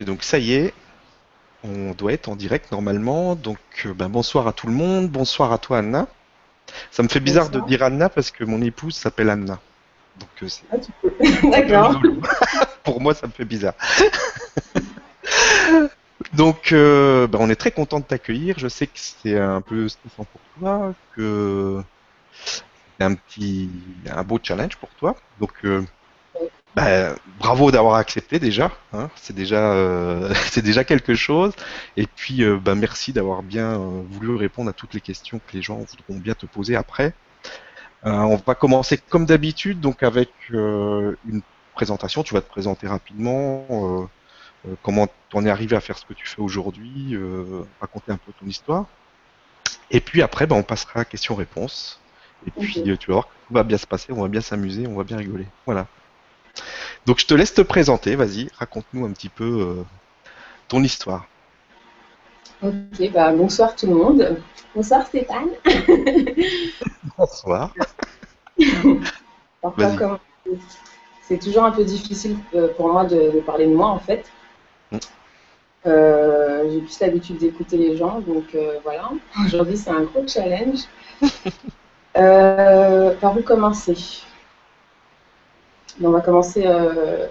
Et donc ça y est, on doit être en direct normalement. Donc euh, ben, bonsoir à tout le monde, bonsoir à toi Anna. Ça me fait bizarre Bonsoir. de dire Anna parce que mon épouse s'appelle Anna. Donc euh, c'est Ah, tu peux. D'accord. Pour moi ça me fait bizarre. Donc euh, ben, on est très content de t'accueillir. Je sais que c'est un peu stressant pour toi, que c'est un petit un beau challenge pour toi. Donc euh, ben, bravo d'avoir accepté déjà, hein. c'est déjà euh, c'est déjà quelque chose. Et puis euh, ben, merci d'avoir bien euh, voulu répondre à toutes les questions que les gens voudront bien te poser après. On va commencer comme d'habitude, donc avec une présentation. Tu vas te présenter rapidement. comment t'en es arrivé à faire ce que tu fais aujourd'hui, raconter un peu ton histoire. Et puis après, ben, on passera à questions-réponses. Et puis tu vas voir que tout va bien se passer, on va bien s'amuser, on va bien rigoler. Voilà. Donc je te laisse te présenter, vas-y, raconte-nous un petit peu euh, ton histoire. Ok, bah, bonsoir tout le monde. Bonsoir Stéphane. Bonsoir. C'est toujours un peu difficile euh, pour moi de, de parler de moi en fait. Mm. Euh, J'ai plus l'habitude d'écouter les gens, donc euh, voilà. Aujourd'hui, c'est un gros challenge. Par où commencer? On va commencer euh,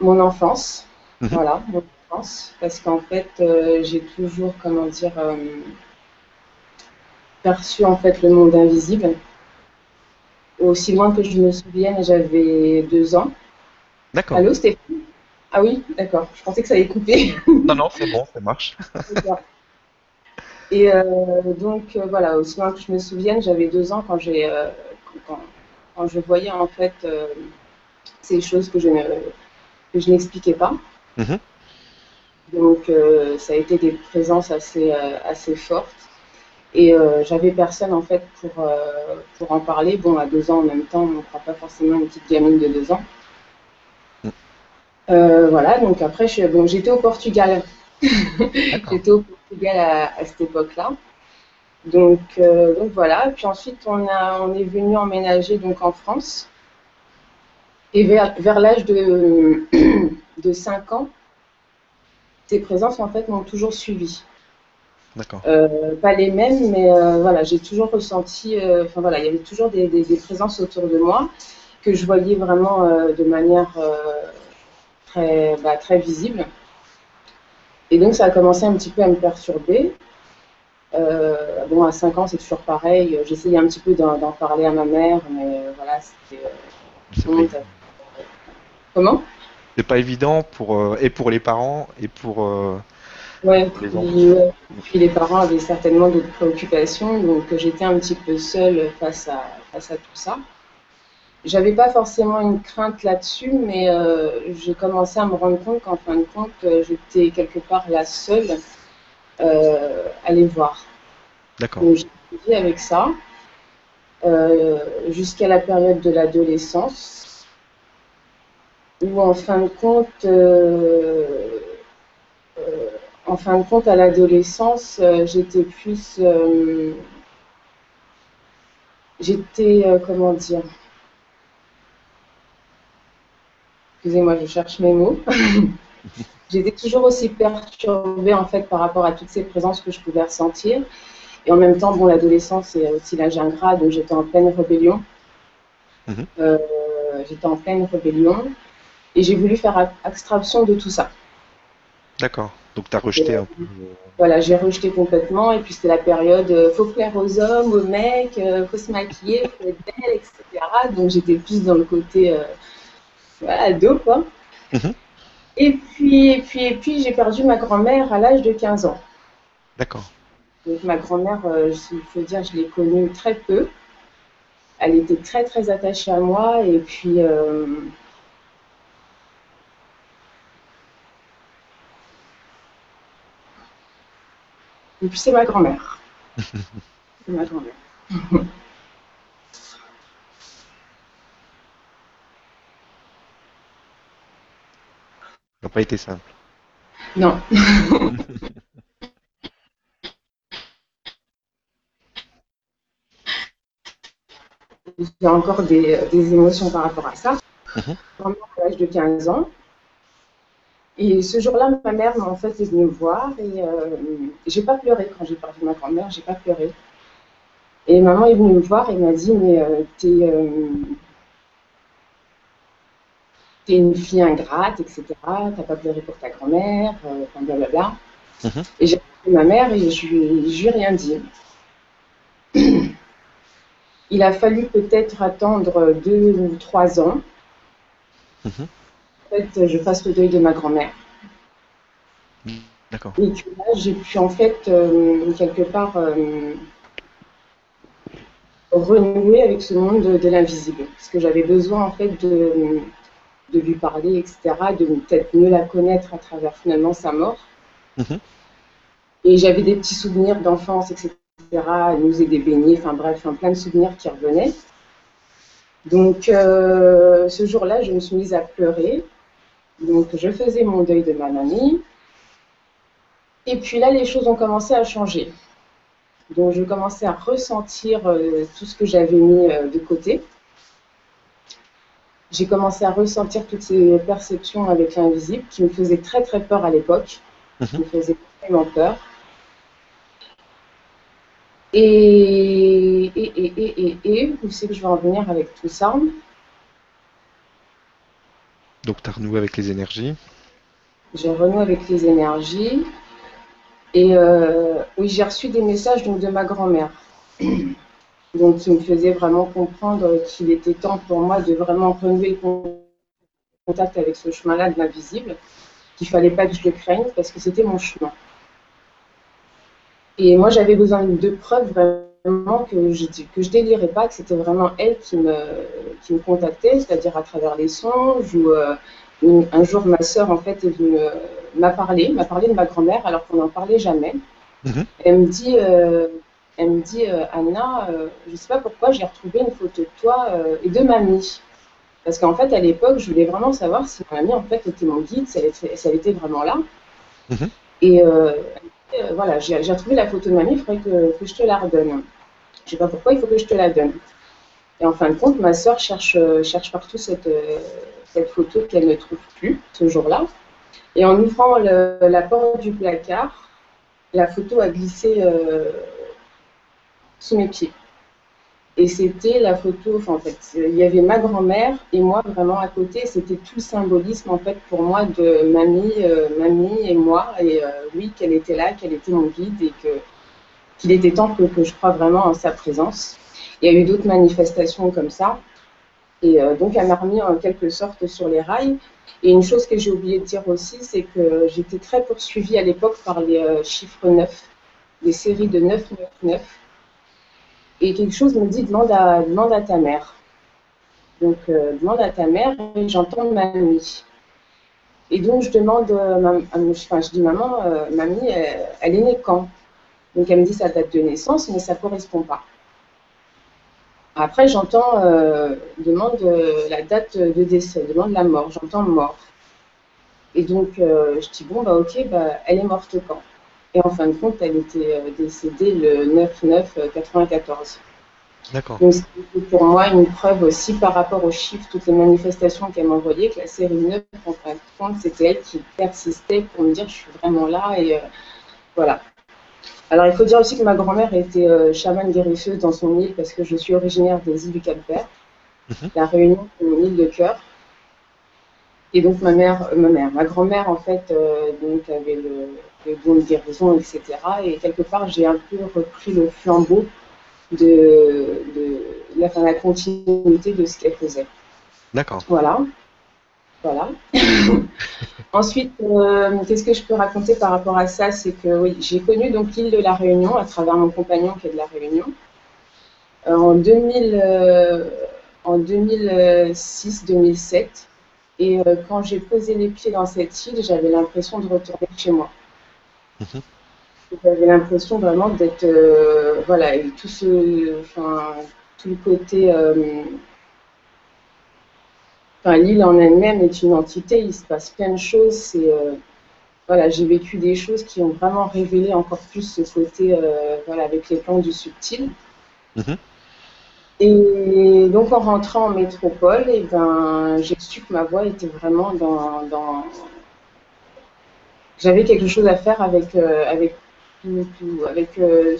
mon enfance. Mhm. Voilà, mon enfance. Parce qu'en fait, euh, j'ai toujours, comment dire, euh, perçu en fait le monde invisible. Aussi loin que je me souvienne, j'avais deux ans. D'accord. Allô, Stéphane? Ah oui, d'accord. Je pensais que ça allait couper. Non, non, c'est bon, ça marche. Et euh, donc euh, voilà, aussi loin que je me souvienne, j'avais deux ans quand j'ai euh, quand, quand je voyais en fait euh, ces choses que je ne que je n'expliquais pas. Mhm. Donc euh, ça a été des présences assez euh, assez fortes. Et j'avais personne en fait pour pour en parler. Bon, à deux ans en même temps, on ne croit pas forcément une petite gamine de deux ans. Mm. Voilà, donc après, je, bon, j'étais au Portugal. J'étais au Portugal à, à cette époque-là. Donc, euh, donc voilà. Puis ensuite, on, a, on est venu emménager donc en France. Et vers, vers l'âge de, de 5 ans, ces présences en fait m'ont toujours suivi. D'accord. Euh, pas les mêmes, mais euh, voilà, j'ai toujours ressenti, enfin voilà, il y avait toujours des, des- des présences autour de moi que je voyais vraiment de manière très, bah, très visible. Et donc ça a commencé un petit peu à me perturber. Euh, bon, à 5 ans, c'est toujours pareil. J'essayais un petit peu d'en parler à ma mère, mais euh, voilà, c'était. euh, Comment? C'est pas évident pour euh, et pour les parents et pour Ouais, Les puis, puis les parents avaient certainement d'autres préoccupations, donc j'étais un petit peu seule face à, face à tout ça. J'avais pas forcément une crainte là-dessus, mais j'ai commencé à me rendre compte qu'en fin de compte, j'étais quelque part la seule euh, les voir. D'accord. Donc j'ai vécu avec ça euh, jusqu'à la période de l'adolescence, où en fin de compte, euh, en fin de compte, à l'adolescence, euh, j'étais plus, euh, j'étais, euh, comment dire, excusez-moi, je cherche mes mots. J'étais toujours aussi perturbée en fait par rapport à toutes ces présences que je pouvais ressentir. Et en même temps, bon, l'adolescence c'est aussi l'âge ingrat, donc j'étais en pleine rébellion. Mhm. Euh, j'étais en pleine rébellion et j'ai voulu faire ab- abstraction de tout ça. D'accord. Donc t'as rejeté un peu. euh, Voilà, j'ai rejeté complètement. Et puis c'était la période, euh, faut plaire aux hommes, aux mecs, euh, faut se maquiller, faut être belle, etc. Donc j'étais plus dans le côté, euh, voilà, ado, quoi. Mhm. Et puis, et puis, et puis j'ai perdu ma grand-mère à l'âge de 15 ans. D'accord. Donc ma grand-mère, euh, je- il faut dire, je l'ai connue très peu. Elle était très très attachée à moi et puis euh, et puis c'est ma grand-mère. C'est ma grand-mère. n'a pas été simple. Non. J'ai encore des, des émotions par rapport à ça. Mhm. vraiment à l'âge de 15 ans. Et ce jour-là, ma mère, en fait, est venue me voir et euh, j'ai pas pleuré quand j'ai perdu ma grand-mère, j'ai pas pleuré. Et maman est venue me voir et m'a dit, mais euh, t'es euh, t'es une fille ingrate, etc. T'as pas pleuré pour ta grand-mère, euh, enfin blablabla. Mhm. Et j'ai appelé ma mère et je lui, je lui ai rien dit. Il a fallu peut-être attendre deux ou trois ans. Mhm. En fait, je fasse le deuil de ma grand-mère. D'accord. Et que là, j'ai pu en fait, euh, quelque part, euh, renouer avec ce monde de, de l'invisible. Parce que j'avais besoin en fait de, de lui parler, etc., de peut-être mieux la connaître à travers finalement sa mort. Mhm. Et j'avais des petits souvenirs d'enfance, etc. Elle nous aidait baigner, enfin bref, enfin, plein de souvenirs qui revenaient. Donc euh, ce jour-là, je me suis mise à pleurer. Donc je faisais mon deuil de ma mamie. Et puis là, les choses ont commencé à changer. Donc je commençais à ressentir euh, tout ce que j'avais mis euh, de côté. J'ai commencé à ressentir toutes ces perceptions avec l'invisible qui me faisaient très très peur à l'époque. Qui Mhm. me faisaient vraiment peur. Et, et, et, et, et, et, où c'est que je vais en venir avec tout ça? Donc, tu as renoué avec les énergies? J'ai renoué avec les énergies. Et euh, oui, j'ai reçu des messages donc, de ma grand-mère. Donc, qui me faisait vraiment comprendre qu'il était temps pour moi de vraiment renouer con- contact avec ce chemin-là de l'invisible, qu'il fallait pas que je le craigne parce que c'était mon chemin. Et moi, j'avais besoin de preuves vraiment que je que je délirais pas, que c'était vraiment elle qui me, qui me contactait, c'est-à-dire à travers les songes ou euh, un jour ma sœur en fait euh, m'a parlé, m'a parlé de ma grand-mère alors qu'on n'en parlait jamais. Mhm. Elle me dit, euh, elle me dit euh, Anna, euh, je sais pas pourquoi j'ai retrouvé une photo de toi euh, et de mamie. Parce qu'en fait à l'époque je voulais vraiment savoir si ma mamie en fait était mon guide, si elle était, si elle était vraiment là. Mhm. Et euh, voilà, j'ai retrouvé la photo de mamie, il faudrait que, que je te la redonne. Je sais pas pourquoi, il faut que je te la donne. Et en fin de compte, ma sœur cherche, cherche partout cette, cette photo qu'elle ne trouve plus ce jour-là. Et en ouvrant le- la porte du placard, la photo a glissé euh, sous mes pieds. Et c'était la photo, enfin, en fait, il y avait ma grand-mère et moi vraiment à côté. C'était tout le symbolisme en fait pour moi de mamie, euh, mamie et moi. Et euh, oui, qu'elle était là, qu'elle était mon guide et que qu'il était temps que, que je croie vraiment en sa présence. Il y a eu d'autres manifestations comme ça. Et euh, donc, elle m'a remis en quelque sorte sur les rails. Et une chose que j'ai oublié de dire aussi, c'est que j'étais très poursuivie à l'époque par les chiffres 9, les séries de 999. Et quelque chose me dit demande à, ta mère. Donc, euh, demande à ta mère et j'entends mamie. Et donc, je demande, euh, enfin, je dis maman, euh, mamie, elle, elle est née quand? Donc, elle me dit sa date de naissance, mais ça ne correspond pas. Après, j'entends euh, demande euh, la date de décès, demande la mort, j'entends mort. Et donc, euh, je dis bon, bah ok, bah, elle est morte quand? Et en fin de compte, elle était euh, décédée le 9-9-94. D'accord. Donc, c'était pour moi une preuve aussi par rapport aux chiffres, toutes les manifestations qu'elle m'envoyait, que la série 9, en fin de compte, c'était elle qui persistait pour me dire je suis vraiment là et euh, voilà. Alors, il faut dire aussi que ma grand-mère était euh, chamane guérisseuse dans son île parce que je suis originaire des îles du Cap-Vert. Mhm. La Réunion, c'est mon île de cœur. Et donc, ma mère, euh, ma mère, ma grand-mère, en fait, donc, avait le, de guérison, etc. Et quelque part, j'ai un peu repris le flambeau de, de la, continuité de ce qu'elle faisait. D'accord. Voilà. Voilà. Ensuite, euh, qu'est-ce que je peux raconter par rapport à ça? C'est que oui, j'ai connu donc l'île de la Réunion à travers mon compagnon qui est de la Réunion. Euh, en 2000, euh, en 2006-2007. Et quand j'ai posé les pieds dans cette île, j'avais l'impression de retourner chez moi. J'avais l'impression vraiment d'être, euh, voilà, et tout ce, enfin, tout le côté, euh, enfin, l'île en elle-même est une entité, il se passe plein de choses, c'est, euh, voilà, j'ai vécu des choses qui ont vraiment révélé encore plus ce côté, voilà, avec les plans du subtil. Mhm. Et donc en rentrant en métropole, et eh ben, j'ai su que ma voix était vraiment dans... dans... J'avais quelque chose à faire avec, euh, avec avec euh,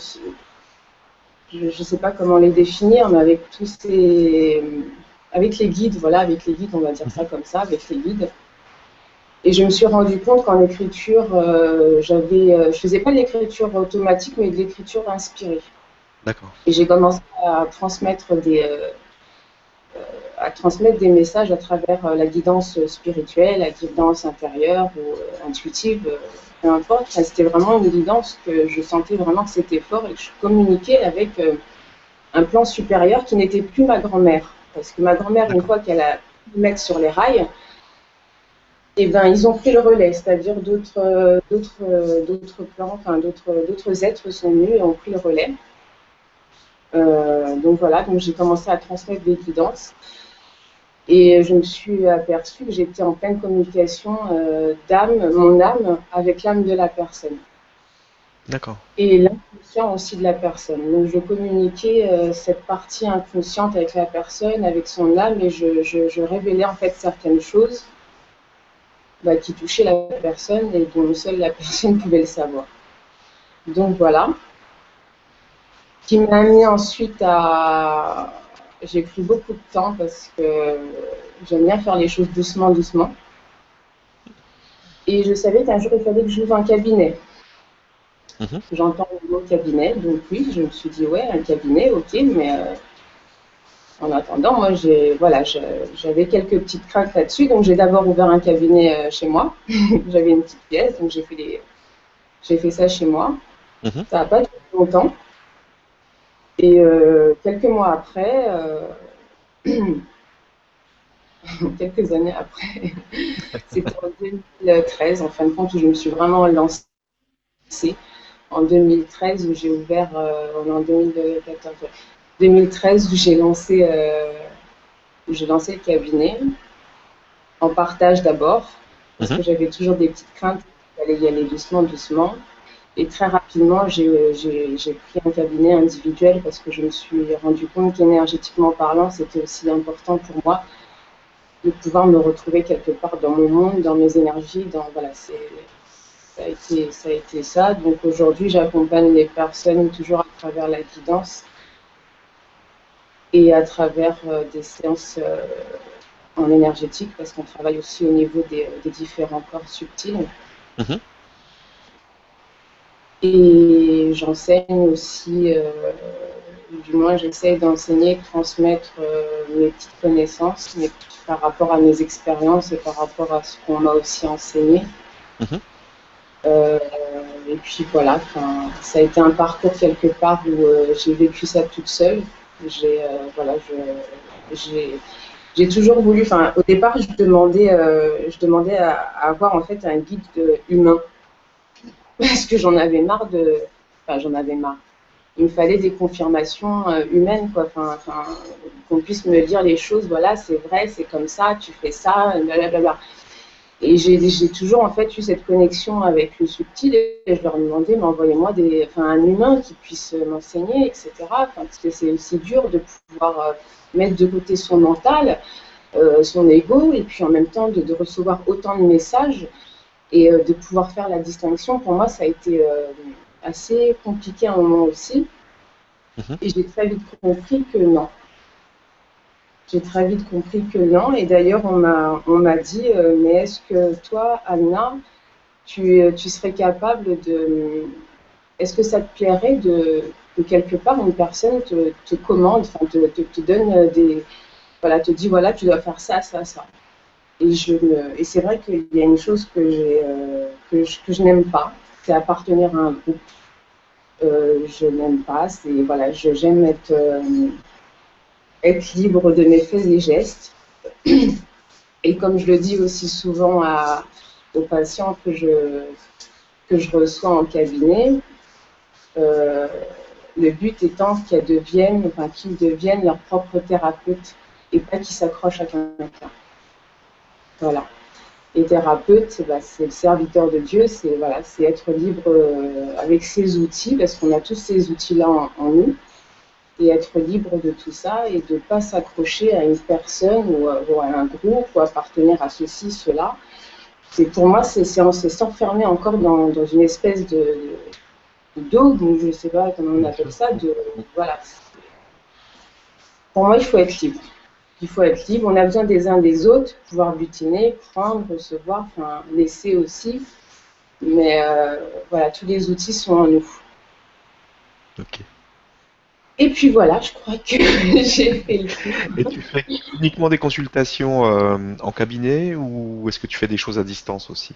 je ne sais pas comment les définir, mais avec tous ces, avec les guides, voilà, avec les guides, on va dire ça comme ça, avec les guides. Et je me suis rendu compte qu'en écriture, euh, j'avais, euh, je faisais pas de l'écriture automatique, mais de l'écriture inspirée. D'accord. Et j'ai commencé à transmettre des, euh, à transmettre des messages à travers la guidance spirituelle, la guidance intérieure ou intuitive, peu importe. c'était vraiment une guidance que je sentais vraiment que c'était fort et que je communiquais avec un plan supérieur qui n'était plus ma grand-mère. Parce que ma grand-mère, une fois qu'elle a pu mettre sur les rails, eh ben, ils ont pris le relais, c'est-à-dire d'autres, d'autres, d'autres plans, enfin d'autres, d'autres êtres sont venus et ont pris le relais. Euh, donc voilà, donc j'ai commencé à transmettre des guidances et je me suis aperçue que j'étais en pleine communication euh, d'âme, mon âme, avec l'âme de la personne. D'accord. Et l'inconscient aussi de la personne. Donc je communiquais euh, cette partie inconsciente avec la personne, avec son âme, et je, je révélais en fait certaines choses bah, qui touchait la personne et dont seule la personne pouvait le savoir. Donc voilà. Qui m'a amené ensuite à. J'ai pris beaucoup de temps parce que j'aime bien faire les choses doucement, doucement. Et je savais qu'un jour il fallait que j'ouvre un cabinet. Mhm. J'entends le mot cabinet, donc oui, je me suis dit ouais, un cabinet, ok, mais euh, en attendant, moi, j'ai, voilà, j'avais quelques petites craintes là-dessus. Donc, j'ai d'abord ouvert un cabinet euh, chez moi. J'avais une petite pièce, donc j'ai fait, j'ai fait ça chez moi. Mhm. Ça n'a pas duré longtemps. Et euh, quelques mois après, euh, quelques années après, c'était en 2013, en fin de compte, où je me suis vraiment lancée. En 2013, où j'ai ouvert, en 2014, 2013 où j'ai lancé, euh, j'ai lancé le cabinet en partage d'abord, parce que mhm. j'avais toujours des petites craintes, il fallait y aller doucement, doucement. Et très rapidement, j'ai pris un cabinet individuel parce que je me suis rendu compte qu'énergétiquement parlant, c'était aussi important pour moi de pouvoir me retrouver quelque part dans mon monde, dans mes énergies, voilà, ça a été ça. Donc aujourd'hui, j'accompagne les personnes toujours à travers la guidance et à travers euh, des séances euh, en énergétique, parce qu'on travaille aussi au niveau des, différents corps subtils. Mhm. Et j'enseigne aussi, euh, du moins j'essaie d'enseigner, transmettre mes petites connaissances, mais par rapport à mes expériences et par rapport à ce qu'on m'a aussi enseigné. Mhm. et puis voilà, ça a été un parcours quelque part où j'ai vécu ça toute seule. J'ai euh, voilà, j'ai toujours voulu. Enfin, au départ, je demandais, euh, je demandais à, avoir en fait un guide humain parce que j'en avais marre de. Enfin, j'en avais marre. Il me fallait des confirmations euh, humaines, quoi. Enfin, qu'on puisse me dire les choses. Voilà, c'est vrai, c'est comme ça, tu fais ça, blablabla. Et j'ai toujours en fait eu cette connexion avec le subtil et je leur demandais, mais envoyez-moi enfin, un humain qui puisse m'enseigner, etc. parce que c'est aussi dur de pouvoir euh, mettre de côté son mental, euh, son ego, et puis en même temps de, recevoir autant de messages et euh, de pouvoir faire la distinction. Pour moi, ça a été assez compliqué à un moment aussi. Mhm. Et j'ai très vite compris que non, j'ai très vite compris que non. Et d'ailleurs, on m'a, on m'a dit, euh, mais est-ce que toi, Anna, tu, tu serais capable de... Est-ce que ça te plairait de, que quelque part une personne te, te commande, enfin, te, te, donne des... Voilà, te dit, voilà, tu dois faire ça, ça, ça. Et, et c'est vrai qu'il y a une chose que, euh, que je, que je n'aime pas, c'est appartenir à un groupe. Euh, je n'aime pas, c'est, voilà, j'aime être être libre de mes faits et gestes. Et comme je le dis aussi souvent à, aux patients que je, que je reçois en cabinet, euh, le but étant qu'ils deviennent, enfin, qu'ils deviennent leur propre thérapeute et pas qu'ils s'accrochent à quelqu'un. Voilà. Et thérapeute, bah, c'est le serviteur de Dieu, c'est voilà, être libre euh, avec ses outils, parce qu'on a tous ces outils-là en, nous et être libre de tout ça et de ne pas s'accrocher à une personne ou, à un groupe ou appartenir à ceci, cela. C'est pour moi, c'est s'enfermer encore dans, dans, une espèce de, de dogme, je ne sais pas comment on appelle ça. De, voilà. Pour moi, il faut être libre. Il faut être libre. On a besoin des uns des autres, pouvoir butiner, prendre, recevoir, enfin laisser aussi. Mais euh, voilà, tous les outils sont en nous. Ok. Et puis voilà, je crois que j'ai fait le tour. Et tu fais uniquement des consultations euh, en cabinet ou est-ce que tu fais des choses à distance aussi?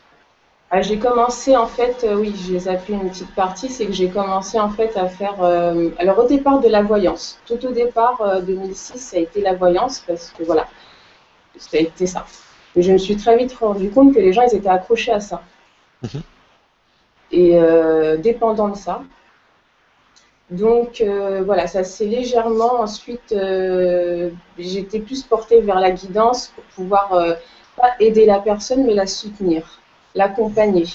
Ah, J'ai commencé en fait, euh, oui, j'ai zappé une petite partie, c'est que j'ai commencé en fait à faire. Euh, alors au départ de la voyance, tout au départ 2006, ça a été la voyance parce que voilà, ça a été ça. Mais je me suis très vite rendu compte que les gens ils étaient accrochés à ça. Mhm. Et dépendant de ça, donc euh, voilà, ça s'est légèrement ensuite, euh, j'étais plus portée vers la guidance pour pouvoir euh, pas aider la personne, mais la soutenir, l'accompagner.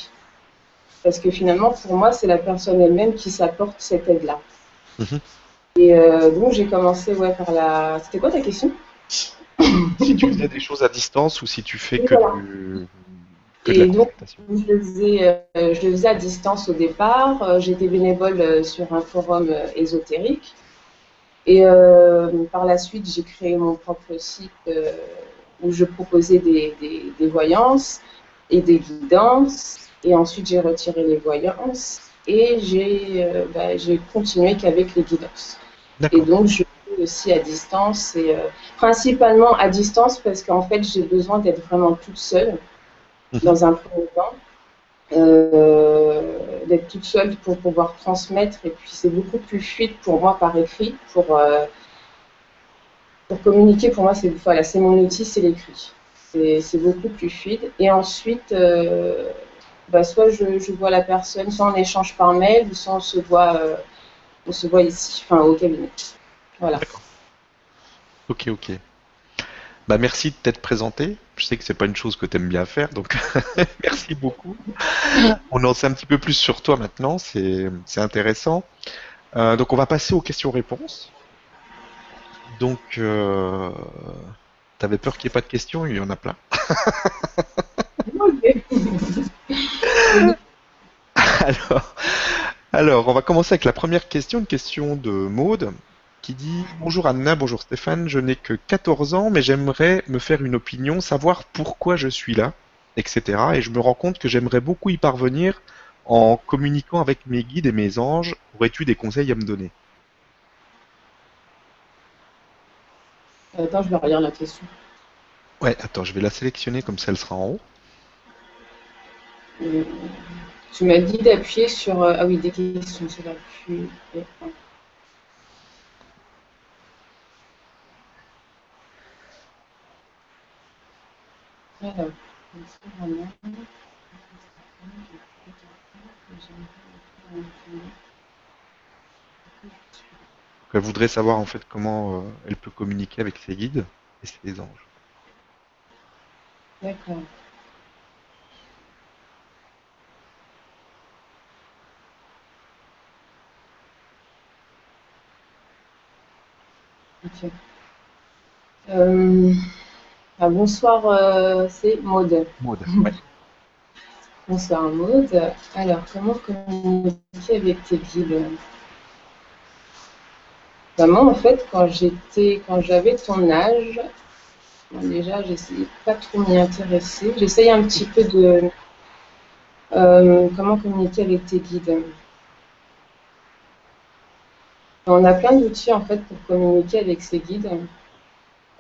Parce que finalement, pour moi, c'est la personne elle-même qui s'apporte cette aide-là. Mhm. Et donc j'ai commencé ouais, par la. C'était quoi ta question? Si tu faisais des choses à distance ou si tu fais que et donc, je le, faisais, euh, je faisais à distance au départ. Euh, j'étais bénévole euh, sur un forum ésotérique. Et par la suite, j'ai créé mon propre site où je proposais des, des, voyances et des guidances. Et ensuite, j'ai retiré les voyances et j'ai bah, continué qu'avec les guidances. Et donc, je fais aussi à distance, et principalement à distance parce qu'en fait, j'ai besoin d'être vraiment toute seule Mhm. dans un premier temps, euh, d'être toute seule pour pouvoir transmettre. Et puis c'est beaucoup plus fluide pour moi par écrit. Pour, euh, pour communiquer, pour moi, c'est voilà, mon outil, c'est l'écrit. C'est beaucoup plus fluide. Et ensuite, euh, bah, soit je, vois la personne, soit on échange par mail, soit on se voit, on se voit ici, enfin au cabinet. Voilà. Ok, ok. Bah, merci de t'être présenté. Je sais que c'est pas une chose que tu aimes bien faire, donc merci beaucoup. On en sait un petit peu plus sur toi maintenant, c'est intéressant. Euh, donc on va passer aux questions-réponses. Donc, euh, t'avais peur qu'il n'y ait pas de questions, il y en a plein. alors, alors, on va commencer avec la première question, une question de Maude qui dit Bonjour Anna, bonjour Stéphane, je n'ai que 14 ans, mais j'aimerais me faire une opinion, savoir pourquoi je suis là, etc. Et je me rends compte que j'aimerais beaucoup y parvenir en communiquant avec mes guides et mes anges. Aurais-tu des conseils à me donner? Attends, je vais relire la question. Ouais, attends, je vais la sélectionner comme ça elle sera en haut. Euh, tu m'as dit d'appuyer sur. Euh, ah oui, des questions, c'est là. Elle voudrait savoir en fait comment euh, elle peut communiquer avec ses guides et ses anges. D'accord. Euh... Ah, bonsoir, euh, c'est Maude. Maude, Bonsoir Maude. Alors, comment communiquer avec tes guides? Vraiment, en fait, quand j'étais, quand j'avais ton âge, déjà, j'essayais pas trop m'y intéresser. J'essaye un petit peu de euh, comment communiquer avec tes guides. On a plein d'outils en fait pour communiquer avec ses guides.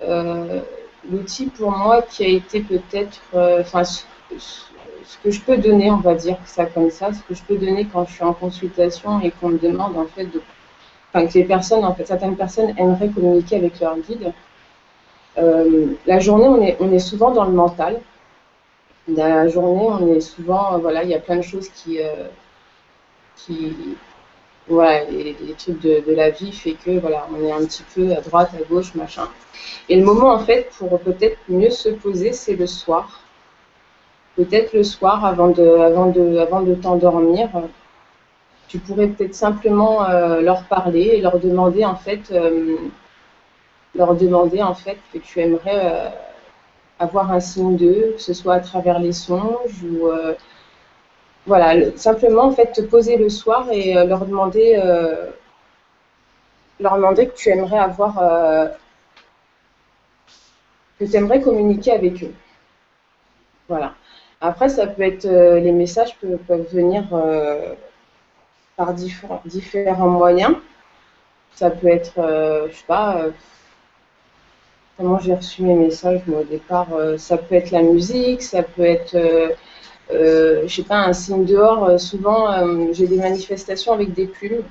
Euh, l'outil pour moi qui a été peut-être, euh, enfin, ce, que je peux donner, on va dire ça comme ça, ce que je peux donner quand je suis en consultation et qu'on me demande en fait de, enfin, que les personnes, en fait, certaines personnes aimeraient communiquer avec leur guide. Euh, la journée, on est, on est souvent dans le mental. La journée, on est souvent, voilà, il y a plein de choses qui, euh, qui, voilà, les, trucs de, la vie fait que voilà, on est un petit peu à droite, à gauche, machin. Et le moment en fait pour peut-être mieux se poser, c'est le soir. Peut-être le soir avant de, avant de, avant de t'endormir. Tu pourrais peut-être simplement leur parler et leur demander en fait, leur demander en fait que tu aimerais avoir un signe d'eux, que ce soit à travers les songes ou voilà, simplement en fait te poser le soir et leur demander leur demander que tu aimerais avoir que tu aimerais communiquer avec eux. Voilà. Après, ça peut être, euh, les messages peuvent, venir euh, par différents, moyens. Ça peut être, euh, je sais pas, comment j'ai reçu mes messages au départ. ça peut être la musique, ça peut être, je sais pas, un signe dehors. souvent, j'ai des manifestations avec des plumes.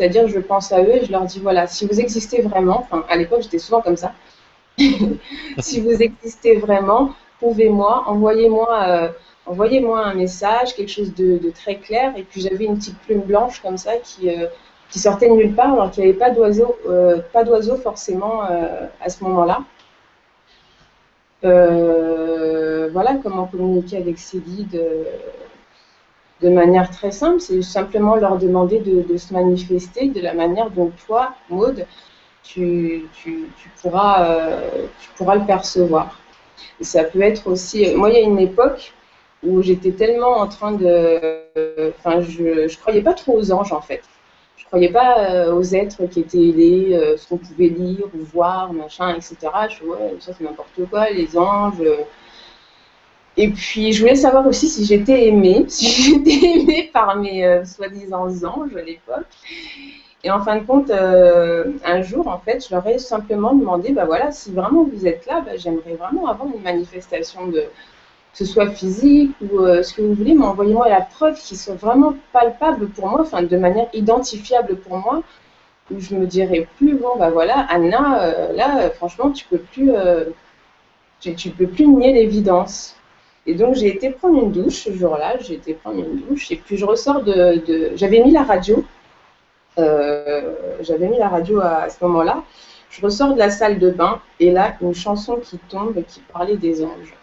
C'est-à-dire, je pense à eux et je leur dis, voilà, si vous existez vraiment, enfin, à l'époque, j'étais souvent comme ça. si vous existez vraiment, prouvez-moi, envoyez-moi euh, envoyez-moi un message, quelque chose de, très clair. Et puis j'avais une petite plume blanche comme ça qui, euh, sortait de nulle part, alors qu'il n'y avait pas d'oiseau, euh, forcément à ce moment-là. voilà comment communiquer avec ces guides de manière très simple, c'est simplement leur demander de, se manifester de la manière dont toi, Maude, tu, pourras, euh, tu pourras le percevoir. ça peut être aussi. Moi, il y a une époque où j'étais tellement en train de. Enfin, je ne croyais pas trop aux anges, en fait. Je ne croyais pas euh, aux êtres qui étaient aidés, euh, ce qu'on pouvait lire ou voir, machin, etc. Je ouais, ça c'est n'importe quoi, les anges. Et puis, je voulais savoir aussi si j'étais aimée, si j'étais aimée par mes soi-disant anges à l'époque. Et en fin de compte, euh, un jour, en fait, je leur ai simplement demandé, bah voilà, si vraiment vous êtes là, bah, j'aimerais vraiment avoir une manifestation de, que ce soit physique ou euh, ce que vous voulez, mais envoyez-moi la preuve qui soit vraiment palpable pour moi, enfin de manière identifiable pour moi, où je me dirais plus, bon, bah voilà, Anna, euh, là, franchement, tu peux plus, tu, peux plus nier l'évidence. Et donc, j'ai été prendre une douche ce jour-là, j'ai été prendre une douche, et puis je ressors de, j'avais mis la radio, euh, j'avais mis la radio à, ce moment-là. Je ressors de la salle de bain et là, une chanson qui tombe qui parlait des anges.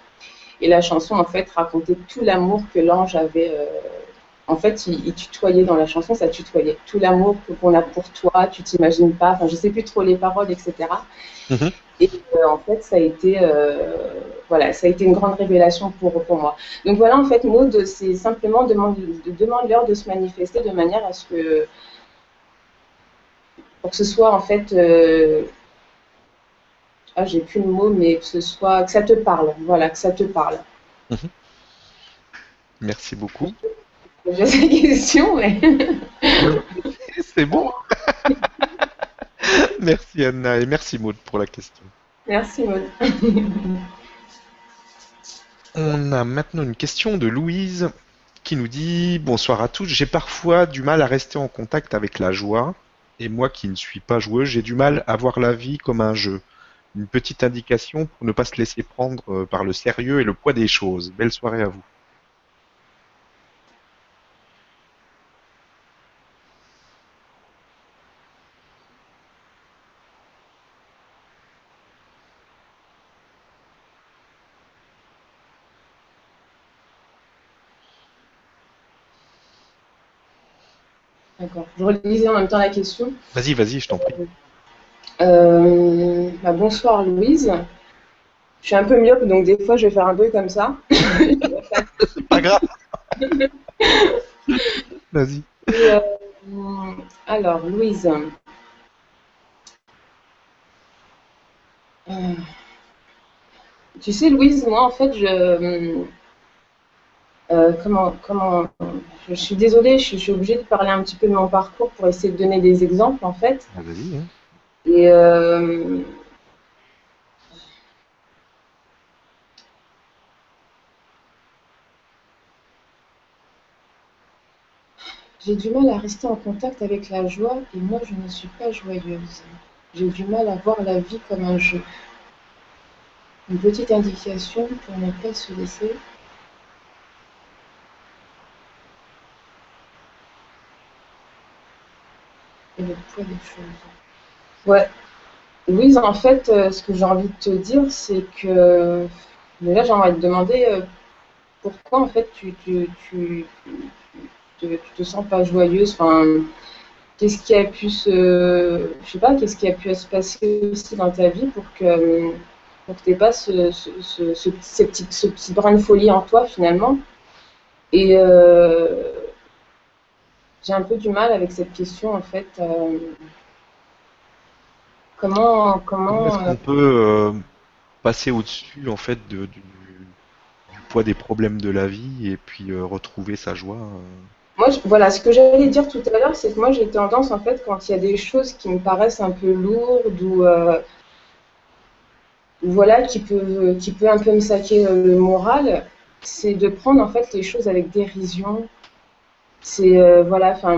Et la chanson, en fait, racontait tout l'amour que l'ange avait. Euh, en fait, il, tutoyait dans la chanson, ça tutoyait. Tout l'amour qu'on a pour toi, tu t'imagines pas. Enfin, je sais plus trop les paroles, etc. Et mhm. euh, en fait, ça a été, voilà, ça a été une grande révélation pour, pour moi. Donc voilà, en fait, Maud, c'est simplement demande, demande-leur de se manifester de manière à ce que pour que ce soit en fait, euh, ah, j'ai plus le mot, mais que ce soit, que ça te parle, voilà, que ça te parle. Mhm. Merci beaucoup. J'ai ces questions, mais. C'est bon. merci Anna et merci Maud pour la question. Merci Maud. On a maintenant une question de Louise qui nous dit Bonsoir à tous, j'ai parfois du mal à rester en contact avec la joie. Et moi qui ne suis pas joueuse, j'ai du mal à voir la vie comme un jeu. Une petite indication pour ne pas se laisser prendre euh, par le sérieux et le poids des choses. Belle soirée à vous. D'accord. Je relisais en même temps la question. Vas-y, vas-y, je t'en prie. Euh, bah, bonsoir Louise. Je suis un peu myope, donc des fois je vais faire un peu comme ça. C'est pas grave. Vas-y. Euh, alors, Louise. Euh, tu sais, Louise, moi, en fait, je, comment, comment, je, suis désolée, je, suis obligée de parler un petit peu de mon parcours pour essayer de donner des exemples en fait. Ah, hein. Et euh, j'ai du mal à rester en contact avec la joie et moi je ne suis pas joyeuse. J'ai du mal à voir la vie comme un jeu. Une petite indication pour ne pas se laisser et le poids des choses. Ouais. Louise, en fait, euh, ce que j'ai envie de te dire, c'est que déjà, j'aimerais te demander euh, pourquoi, en fait, tu, tu, tu, tu te sens pas joyeuse? Enfin, qu'est-ce qui a pu se, je sais pas, qu'est-ce qui a pu se passer aussi dans ta vie pour que pour que tu pas ce, ce, ce, ce, petit, ce petit brin de folie en toi finalement? Et euh, j'ai un peu du mal avec cette question en fait. Comment comment est-ce qu'on peut euh, passer au-dessus en fait de, du, du, poids des problèmes de la vie et puis retrouver sa joie moi, voilà, ce que j'allais dire tout à l'heure, c'est que moi, j'ai tendance, en fait, quand il y a des choses qui me paraissent un peu lourdes ou, euh, voilà, qui peut, qui peut un peu me saquer le moral, c'est de prendre, en fait, les choses avec dérision. C'est, euh, voilà, enfin,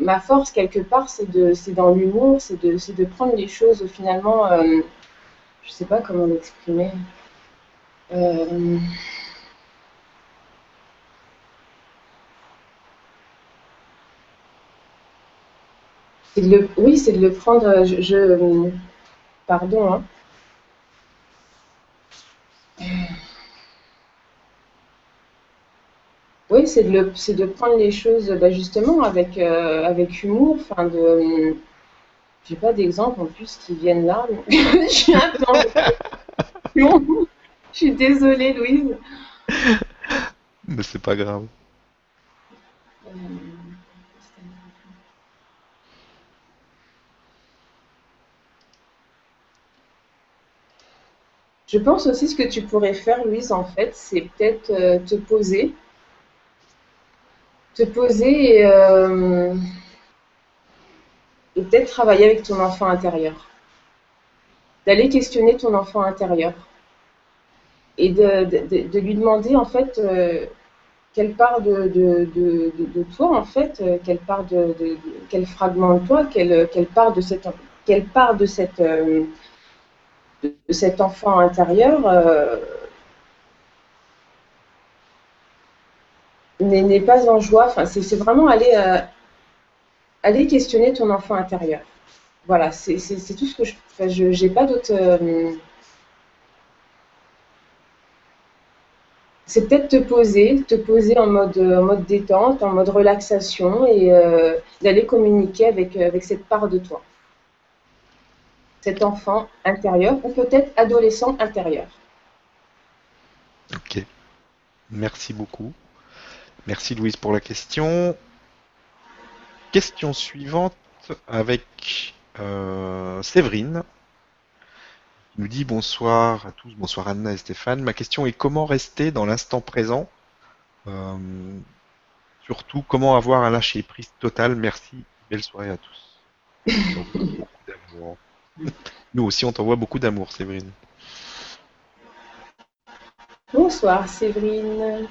ma force, quelque part, c'est dans l'humour, c'est de, de prendre les choses, finalement, euh, je sais pas comment l'exprimer. Euh, oui, c'est de le prendre. Je, pardon. Hein. C'est de, c'est de prendre les choses bah, justement avec, euh, avec humour. Enfin, de, j'ai pas d'exemple en plus qui viennent là. je suis un peu Je suis désolée, Louise. Mais c'est pas grave. Euh, Je pense aussi ce que tu pourrais faire, Louise, en fait, c'est peut-être euh, te poser. Te poser et, euh, peut-être travailler avec ton enfant intérieur. D'aller questionner ton enfant intérieur. Et de, lui demander, en fait, euh, quelle part de, de, toi, en fait, quelle part de, quel fragment de toi, quelle, quelle part de cette, quelle part de cette de, cet enfant intérieur n'est pas en joie. Enfin, c'est vraiment aller, euh, aller questionner ton enfant intérieur. Voilà, c'est tout ce que je. je n'ai pas d'autre. Euh, c'est peut-être te poser, te poser en mode, en mode détente, en mode relaxation et d'aller communiquer avec, avec cette part de toi cet enfant intérieur ou peut-être adolescent intérieur. Ok. Merci beaucoup. Merci Louise pour la question. Question suivante avec euh, Séverine. Il nous dit bonsoir à tous, bonsoir Anna et Stéphane. Ma question est comment rester dans l'instant présent? Euh, Surtout, comment avoir un lâcher prise total? Merci, belle soirée à tous. Nous aussi, on t'envoie beaucoup d'amour, Séverine. Bonsoir, Séverine.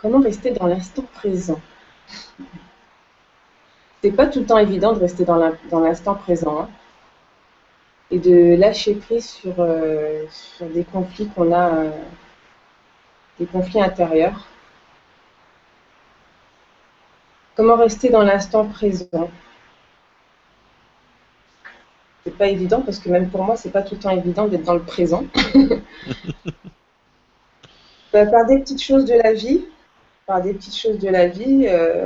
Comment rester dans l'instant présent? C'est pas tout le temps évident de rester dans l'instant présent hein. et de lâcher prise sur, euh, des conflits qu'on a, euh, des conflits intérieurs. Comment rester dans l'instant présent? C'est pas évident parce que même pour moi, c'est pas tout le temps évident d'être dans le présent. Par des petites choses de la vie, par des petites choses de la vie. Euh,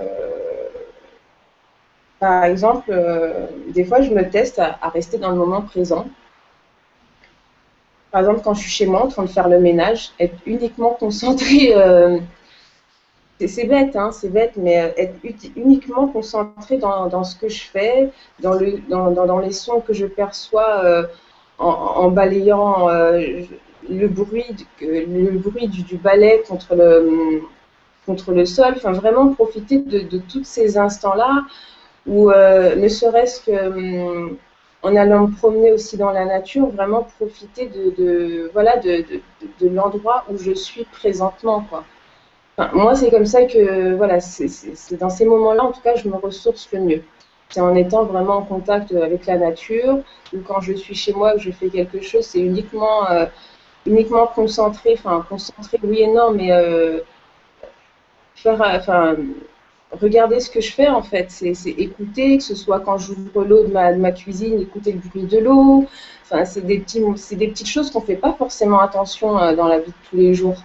par exemple, euh, des fois, je me teste à, rester dans le moment présent. Par exemple, quand je suis chez moi en train de faire le ménage, être uniquement concentré euh, c'est bête, hein, c'est bête, mais être uniquement concentré dans, ce que je fais, dans, le, dans, les sons que je perçois en, balayant le bruit, le bruit du, balai contre le, contre le sol, enfin vraiment profiter de, tous ces instants-là, où ne serait-ce que en allant me promener aussi dans la nature, vraiment profiter de, voilà, de, de l'endroit où je suis présentement. Quoi moi, c'est comme ça que, voilà, c'est dans ces moments-là, en tout cas, je me ressource le mieux. C'est en étant vraiment en contact avec la nature, ou quand je suis chez moi, que je fais quelque chose, c'est uniquement, euh, uniquement concentré, enfin, concentré, oui et non, mais euh, enfin, regarder ce que je fais, en fait. C'est écouter, que ce soit quand j'ouvre l'eau de ma, cuisine, écouter le bruit de l'eau. Enfin, c'est des, petits, des petites choses qu'on ne fait pas forcément attention euh, dans la vie de tous les jours.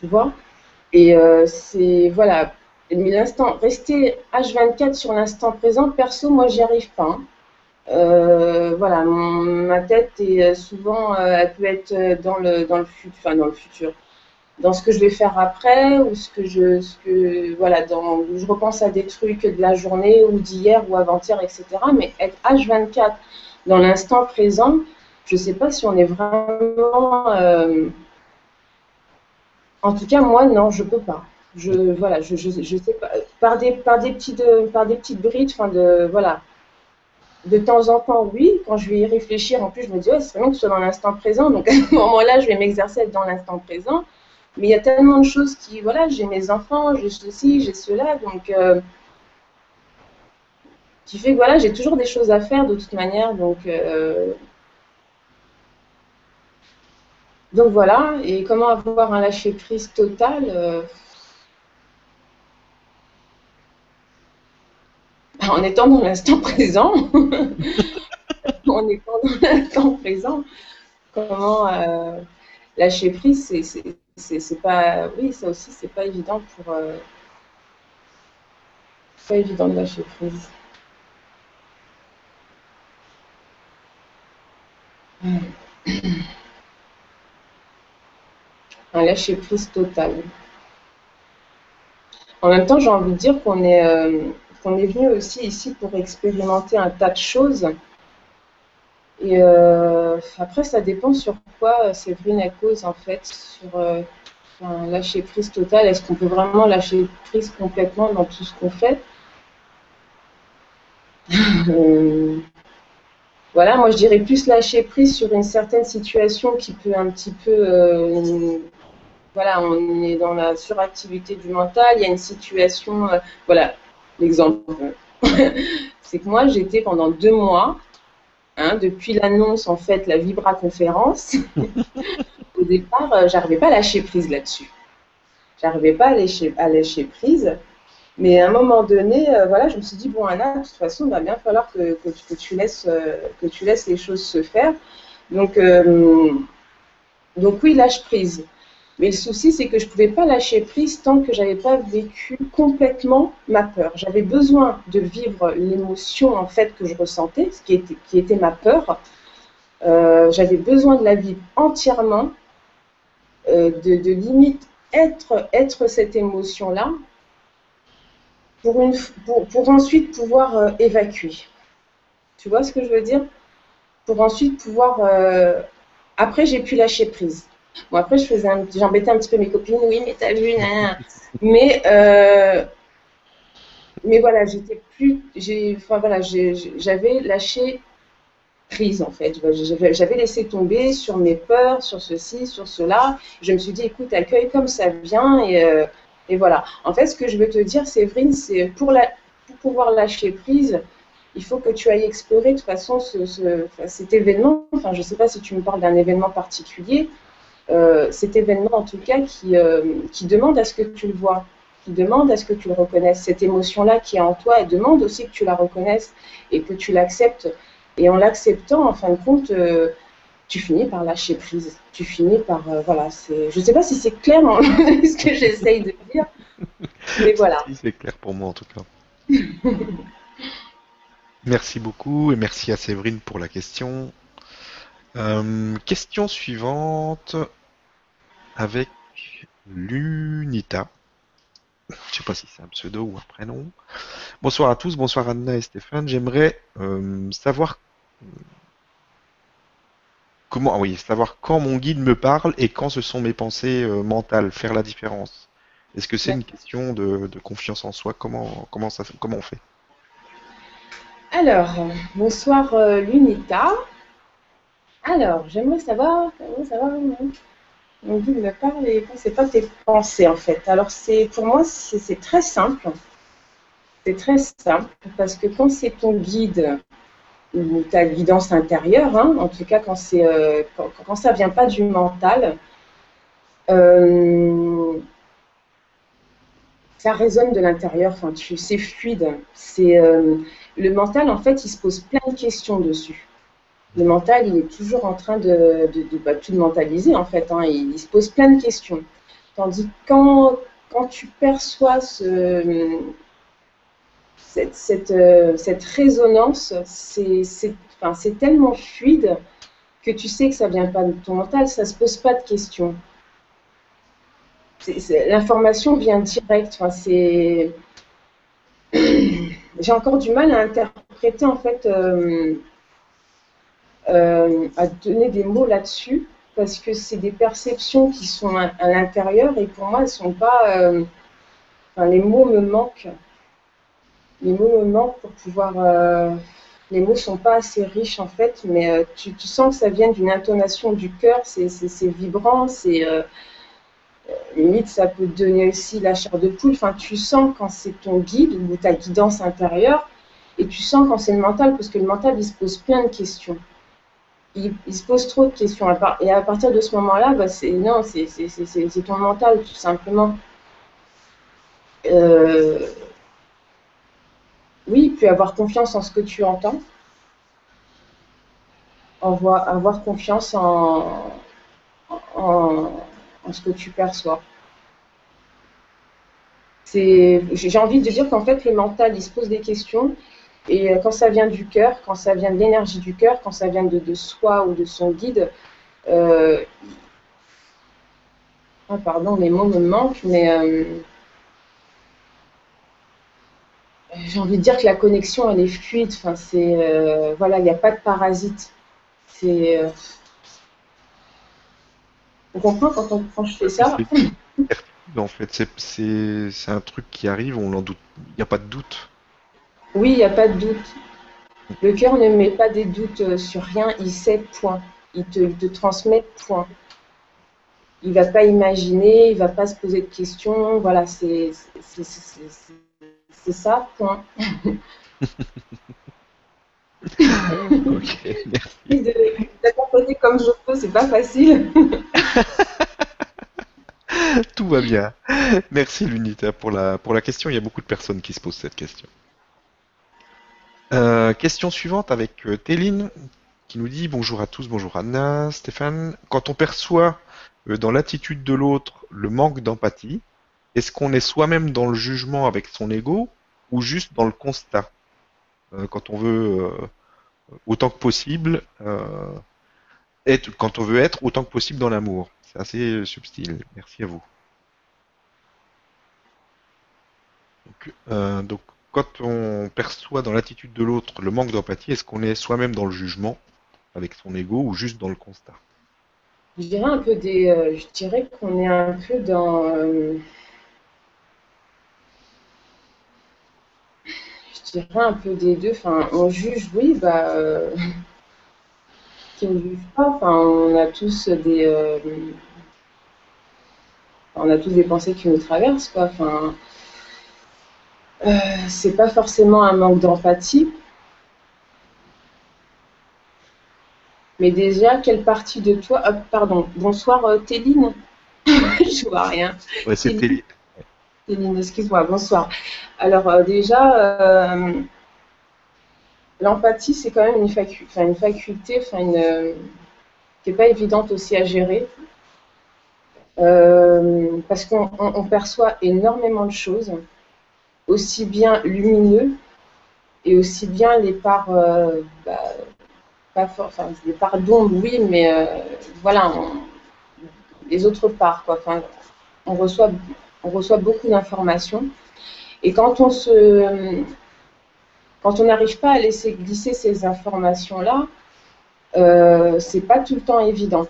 Tu vois? Et euh, c'est, voilà, l'instant, rester H24 sur l'instant présent, perso, moi, j'y arrive pas. Hein. Euh, voilà, ma tête est souvent, elle peut être dans le, dans le futur, enfin, dans le futur dans ce que je vais faire après ou ce que je ce que voilà dans je repense à des trucs de la journée ou d'hier ou avant-hier etc mais être H24 dans l'instant présent je sais pas si on est vraiment euh, en tout cas moi non je peux pas. Je voilà je, je, sais pas. Par des par des petites par des petites brides enfin de voilà. De temps en temps, oui, quand je vais y réfléchir, en plus, je me dis, ouais, c'est vraiment que je sois dans l'instant présent. Donc, à ce moment-là, je vais m'exercer à être dans l'instant présent. Mais il y a tellement de choses qui, voilà, j'ai mes enfants, j'ai ceci, j'ai cela, donc euh, qui fait que voilà, j'ai toujours des choses à faire de toute manière, donc euh, donc voilà. Et comment avoir un lâcher prise total euh, En étant dans l'instant présent, en étant dans l'instant présent, comment lâcher prise, c'est c'est pas oui ça aussi c'est pas évident pour euh, pas évident de lâcher prise. Un lâcher prise total. En même temps j'ai envie de dire qu'on est euh, qu'on est venu aussi ici pour expérimenter un tas de choses et euh, après, ça dépend sur quoi euh, Séverine a cause, en fait, sur euh, lâcher prise totale. Est-ce qu'on peut vraiment lâcher prise complètement dans tout ce qu'on fait? Voilà, moi je dirais plus lâcher prise sur une certaine situation qui peut un petit peu. voilà, on est dans la suractivité du mental, il y a une situation. voilà, l'exemple. c'est que moi j'étais pendant deux mois Hein, depuis l'annonce, en fait, la Vibra conférence, au départ, euh, j'arrivais pas à lâcher prise là-dessus. J'arrivais pas à lâcher, à lâcher, prise. Mais à un moment donné, euh, voilà, je me suis dit, bon, Anna, de toute façon, il va bien falloir que, que, tu, laisses, euh, que tu laisses les choses se faire. Donc, donc oui, lâche prise. Mais le souci, c'est que je ne pouvais pas lâcher prise tant que j'avais pas vécu complètement ma peur. J'avais besoin de vivre l'émotion en fait que je ressentais, ce qui était, ma peur. Euh, j'avais besoin de la vivre entièrement, euh, de, limite être, cette émotion-là, pour ensuite pouvoir euh, évacuer. Tu vois ce que je veux dire? Pour ensuite pouvoir... après, j'ai pu lâcher prise. Bon, après, je faisais j'embêtais un petit peu mes copines. Oui, mais t'as vu, Mais, euh, mais voilà, j'étais plus, j'ai, enfin voilà, j'avais lâché prise en fait. J'avais laissé tomber sur mes peurs, sur ceci, sur cela. Je me suis dit, écoute, accueille comme ça vient et, euh, et voilà. En fait, ce que je veux te dire, Séverine, c'est pour, pour pouvoir lâcher prise, il faut que tu ailles explorer de toute façon ce, cet événement. Enfin, je ne sais pas si tu me parles d'un événement particulier, euh, cet événement en tout cas qui, euh, qui demande à ce que tu le vois, qui demande à ce que tu le reconnaisses. Cette émotion-là qui est en toi, elle demande aussi que tu la reconnaisses et que tu l'acceptes. Et en l'acceptant, en fin de compte, euh, tu finis par lâcher prise. Tu finis par, voilà, c'est, je ne sais pas si c'est clair ce que j'essaye de dire, mais voilà. c'est clair pour moi en tout cas. merci beaucoup et merci à Séverine pour la question. Euh, question suivante avec l'Unita. Je sais pas si c'est un pseudo ou un prénom. Bonsoir à tous, bonsoir Anna et Stéphane. J'aimerais euh, savoir comment, ah savoir quand mon guide me parle et quand ce sont mes pensées euh, mentales, faire la différence. Est-ce que c'est une question de, confiance en soi? Comment, comment on fait? Alors, bonsoir l'Unita. Alors, j'aimerais savoir, j'aimerais savoir, mon guide me parle et c'est pas tes pensées en fait. Alors c'est pour moi c'est très simple. C'est très simple parce que quand c'est ton guide ou ta guidance intérieure, hein, en tout cas quand c'est euh, ça vient pas du mental, euh, ça résonne de l'intérieur. C'est fluide. Euh, le mental en fait, il se pose plein de questions dessus le mental, il est toujours en train de, bah, tout mentaliser en fait. Hein. il, se pose plein de questions. Tandis que quand, tu perçois euh, cette résonance, c'est tellement fluide que tu sais que ça vient pas de ton mental, ça se pose pas de questions. L'information vient direct. J'ai encore du mal à interpréter en fait, euh, euh, à donner des mots là-dessus parce que c'est des perceptions qui sont à, l'intérieur et pour moi elles sont pas. Euh, enfin, les mots me manquent. Les mots me manquent pour pouvoir. les mots sont pas assez riches en fait, mais tu, tu, sens que ça vient d'une intonation du cœur. C'est vibrant, c'est limite, ça peut donner aussi la chair de poule. Enfin, tu sens quand c'est ton guide ou ta guidance intérieure, et tu sens quand c'est le mental, parce que le mental, il se pose plein de questions. Il, se pose trop de questions. Et à partir de ce moment-là, bah, c'est non, c'est ton mental, tout simplement. Euh, oui, puis avoir confiance en ce que tu entends. Avoir, avoir confiance en, en en ce que tu perçois. J'ai envie de dire qu'en fait, le mental, il se pose des questions. Et euh, quand ça vient du cœur, quand ça vient de l'énergie du cœur, quand ça vient de, soi ou de son guide, euh, ah, pardon, les mots me manquent, mais euh, j'ai envie de dire que la connexion, elle est fluide. Enfin, c'est voilà, il n'y a pas de parasite. C'est on comprend quand, quand je fais ça? En fait, c'est un truc qui arrive, on en doute. Il n'y a pas de doute. Oui, il n'y a pas de doute. Le cœur ne met pas des doutes euh, sur rien, il sait point. Il te, transmet point. Il ne va pas imaginer, il ne va pas se poser de questions. Voilà, c'est ça, point. ok, merci. Comme je peux, c'est pas facile. Tout va bien. Merci Lunita pour la, pour la question. Il y a beaucoup de personnes qui se posent cette question. Euh, question suivante avec euh, Téline qui nous dit bonjour à tous, bonjour Anna, Stéphane. Quand on perçoit euh, dans l'attitude de l'autre le manque d'empathie, est-ce qu'on est soi-même dans le jugement avec son ego ou juste dans le constat? Quand on veut autant que possible être, quand on veut autant que possible dans l'amour. C'est assez subtil. Merci à vous. Donc, quand on perçoit dans l'attitude de l'autre le manque d'empathie, est-ce qu'on est soi-même dans le jugement avec son ego ou juste dans le constat? Je dirais un peu des, euh, je dirais qu'on est un peu dans, euh, je dirais un peu des deux. Enfin, on juge, oui, bah, qui ne juge pas. Enfin, on a tous des, on a tous des pensées qui nous traversent, quoi. Enfin, euh, c'est pas forcément un manque d'empathie. Mais déjà, quelle partie de toi. Ah, pardon, bonsoir euh, Téline. Je vois rien. Ouais, c'est Téline. Téline, excuse-moi, bonsoir. Alors, euh, déjà, l'empathie, c'est quand même une, une faculté qui n'est pas évidente aussi à gérer. parce qu'on perçoit énormément de choses aussi bien lumineux et aussi bien les parts, euh, bah, pas enfin, les parts d'ombre, oui, mais euh, voilà, les autres parts, quoi. Enfin, on reçoit, on reçoit beaucoup d'informations. Et quand on se, quand on n'arrive pas à laisser glisser ces informations-là, euh, c'est pas tout le temps évident.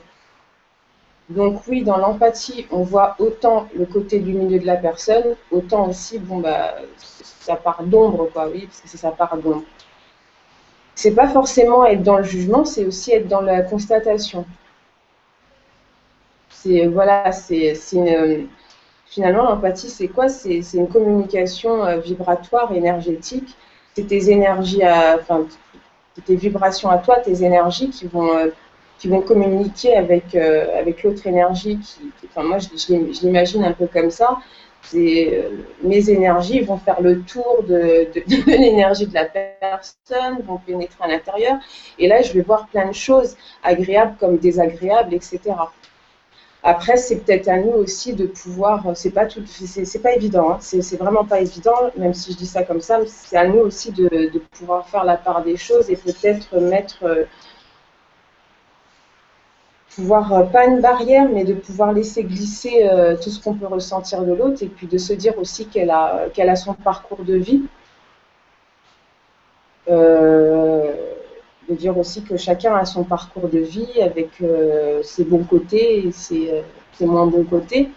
Donc oui, dans l'empathie, on voit autant le côté lumineux de la personne, autant aussi, bon bah, sa part d'ombre, quoi, oui, parce que c'est sa part d'ombre. C'est pas forcément être dans le jugement, c'est aussi être dans la constatation. C'est voilà, c'est finalement l'empathie, c'est quoi? C'est une communication euh, vibratoire, énergétique. C'est tes énergies, à, enfin, tes vibrations à toi, tes énergies qui vont euh, qui vont communiquer avec, euh, avec l'autre énergie. Qui, enfin, moi, je, je, l'imagine un peu comme ça. Euh, mes énergies vont faire le tour de, l'énergie de la personne, vont pénétrer à l'intérieur. Et là, je vais voir plein de choses, agréables comme désagréables, etc. Après, c'est peut-être à nous aussi de pouvoir, c'est pas tout, c'est pas évident, hein. c'est vraiment pas évident, même si je dis ça comme ça, c'est à nous aussi de, de, pouvoir faire la part des choses et peut-être mettre, euh, pouvoir, euh, pas une barrière, mais de pouvoir laisser glisser euh, tout ce qu'on peut ressentir de l'autre et puis de se dire aussi qu'elle a, a son parcours de vie. Euh, de dire aussi que chacun a son parcours de vie avec ses bons côtés et ses, euh, moins bons côtés,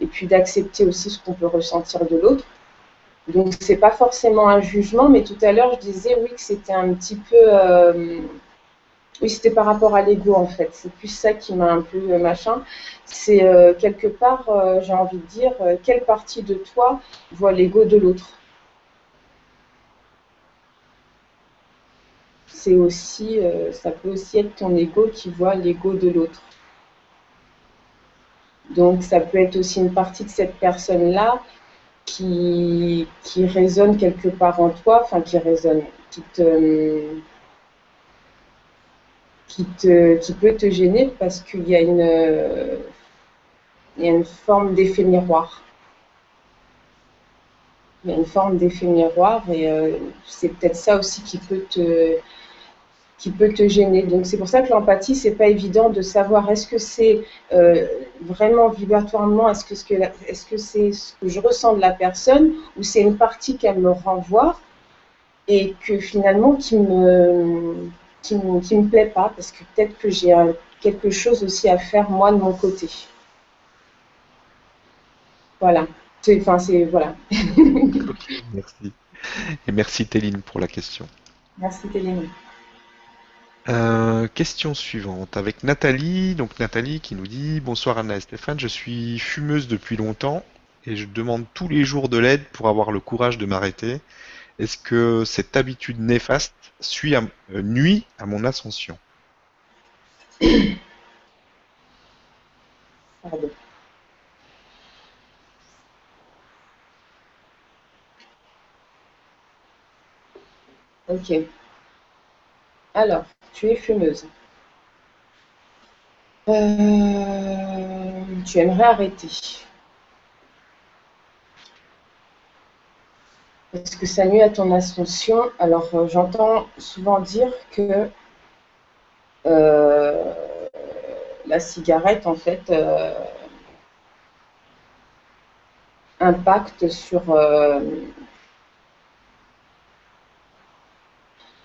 et puis d'accepter aussi ce qu'on peut ressentir de l'autre. Donc c'est pas forcément un jugement, mais tout à l'heure je disais oui que c'était un petit peu, oui c'était par rapport à l'ego en fait. C'est plus ça qui m'a un peu machin. C'est quelque part j'ai envie de dire quelle partie de toi voit l'ego de l'autre. aussi, euh, ça peut aussi être ton ego qui voit l'ego de l'autre. Donc ça peut être aussi une partie de cette personne-là qui, qui résonne quelque part en toi, enfin qui résonne, qui te, qui, te, qui peut te gêner parce qu'il y a une, il y a une forme d'effet miroir. Il y a une forme d'effet miroir et euh, c'est peut-être ça aussi qui peut te, qui peut te gêner. Donc c'est pour ça que l'empathie, c'est pas évident de savoir est-ce que c'est euh, vraiment vibratoirement, est-ce que c'est -ce que, c'est ce que je ressens de la personne ou c'est une partie qu'elle me renvoie et que finalement qui me qui me, qui me plaît pas parce que peut-être que j'ai quelque chose aussi à faire moi de mon côté. Voilà. Enfin, c'est voilà. merci. Et merci Téline pour la question. Merci Téline. Euh, question suivante avec Nathalie. Donc Nathalie qui nous dit Bonsoir Anna et Stéphane, je suis fumeuse depuis longtemps et je demande tous les jours de l'aide pour avoir le courage de m'arrêter. Est-ce que cette habitude néfaste suit euh, nuit à mon ascension? Ok. Alors, tu es fumeuse. Euh, tu aimerais arrêter. Est-ce que ça nuit à ton ascension? Alors, euh, j'entends souvent dire que euh, la cigarette, en fait, impacte sur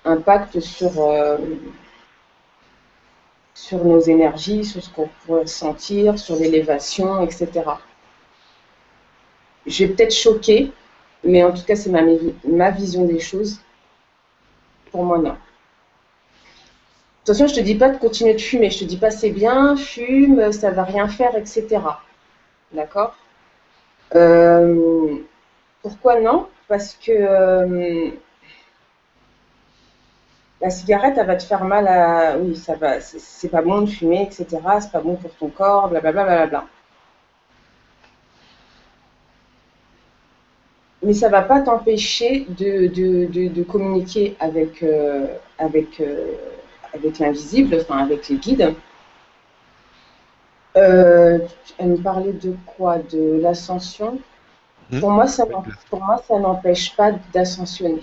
impact sur, euh, sur nos énergies, sur ce qu'on pourrait sentir, sur l'élévation, etc. Je vais peut-être choquer, mais en tout cas, c'est ma, ma vision des choses. Pour moi, non. Attention, je te dis pas de continuer de fumer. Je te dis pas c'est bien, fume, ça va rien faire, etc. D'accord? Euh, Pourquoi non? Parce que euh, la cigarette, elle va te faire mal à. Oui, ça va. C'est pas bon de fumer, etc. C'est pas bon pour ton corps, blablabla. Bla, bla, bla, Mais ça va pas t'empêcher de, de, communiquer avec, euh, avec, euh, avec l'invisible, enfin avec les guides. Euh, elle me parlait de quoi? De l'ascension? Mmh. Pour moi, ça n'empêche pas d'ascensionner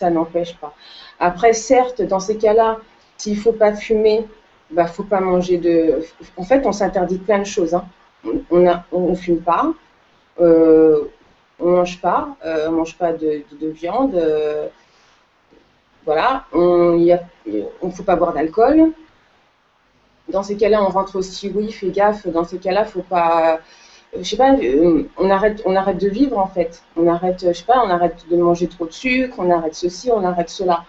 ça n'empêche pas. Après, certes, dans ces cas-là, s'il ne faut pas fumer, il bah, ne faut pas manger de. En fait, on s'interdit plein de choses. Hein. On ne on fume pas, euh, on mange pas, euh, on mange pas de, viande. Euh, voilà, on ne faut pas boire d'alcool. Dans ces cas-là, on rentre aussi, oui, fais gaffe. Dans ces cas-là, faut pas je sais pas, euh, on arrête, on arrête de vivre en fait. On arrête, je sais pas, on arrête de manger trop de sucre, on arrête ceci, on arrête cela.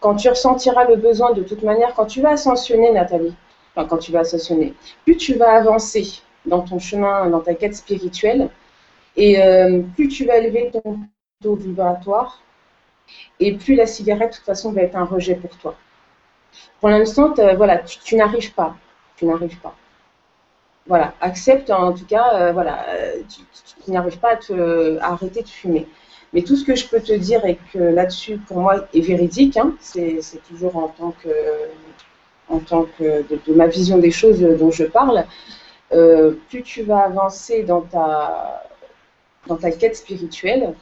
Quand tu ressentiras le besoin de toute manière, quand tu vas ascensionner, Nathalie, quand tu vas ascensionner, plus tu vas avancer dans ton chemin, dans ta quête spirituelle, et euh, plus tu vas élever ton taux vibratoire, et plus la cigarette, de toute façon, va être un rejet pour toi. Pour l'instant, voilà, tu n'arrives pas. Tu n'arrives pas voilà, accepte en tout cas, euh, voilà, tu, n'arrives pas à, arrêter de fumer. Mais tout ce que je peux te dire et que là-dessus, pour moi, est véridique, hein, c'est toujours en tant que, en tant que de, ma vision des choses dont je parle, euh, plus tu vas avancer dans ta, dans ta quête spirituelle,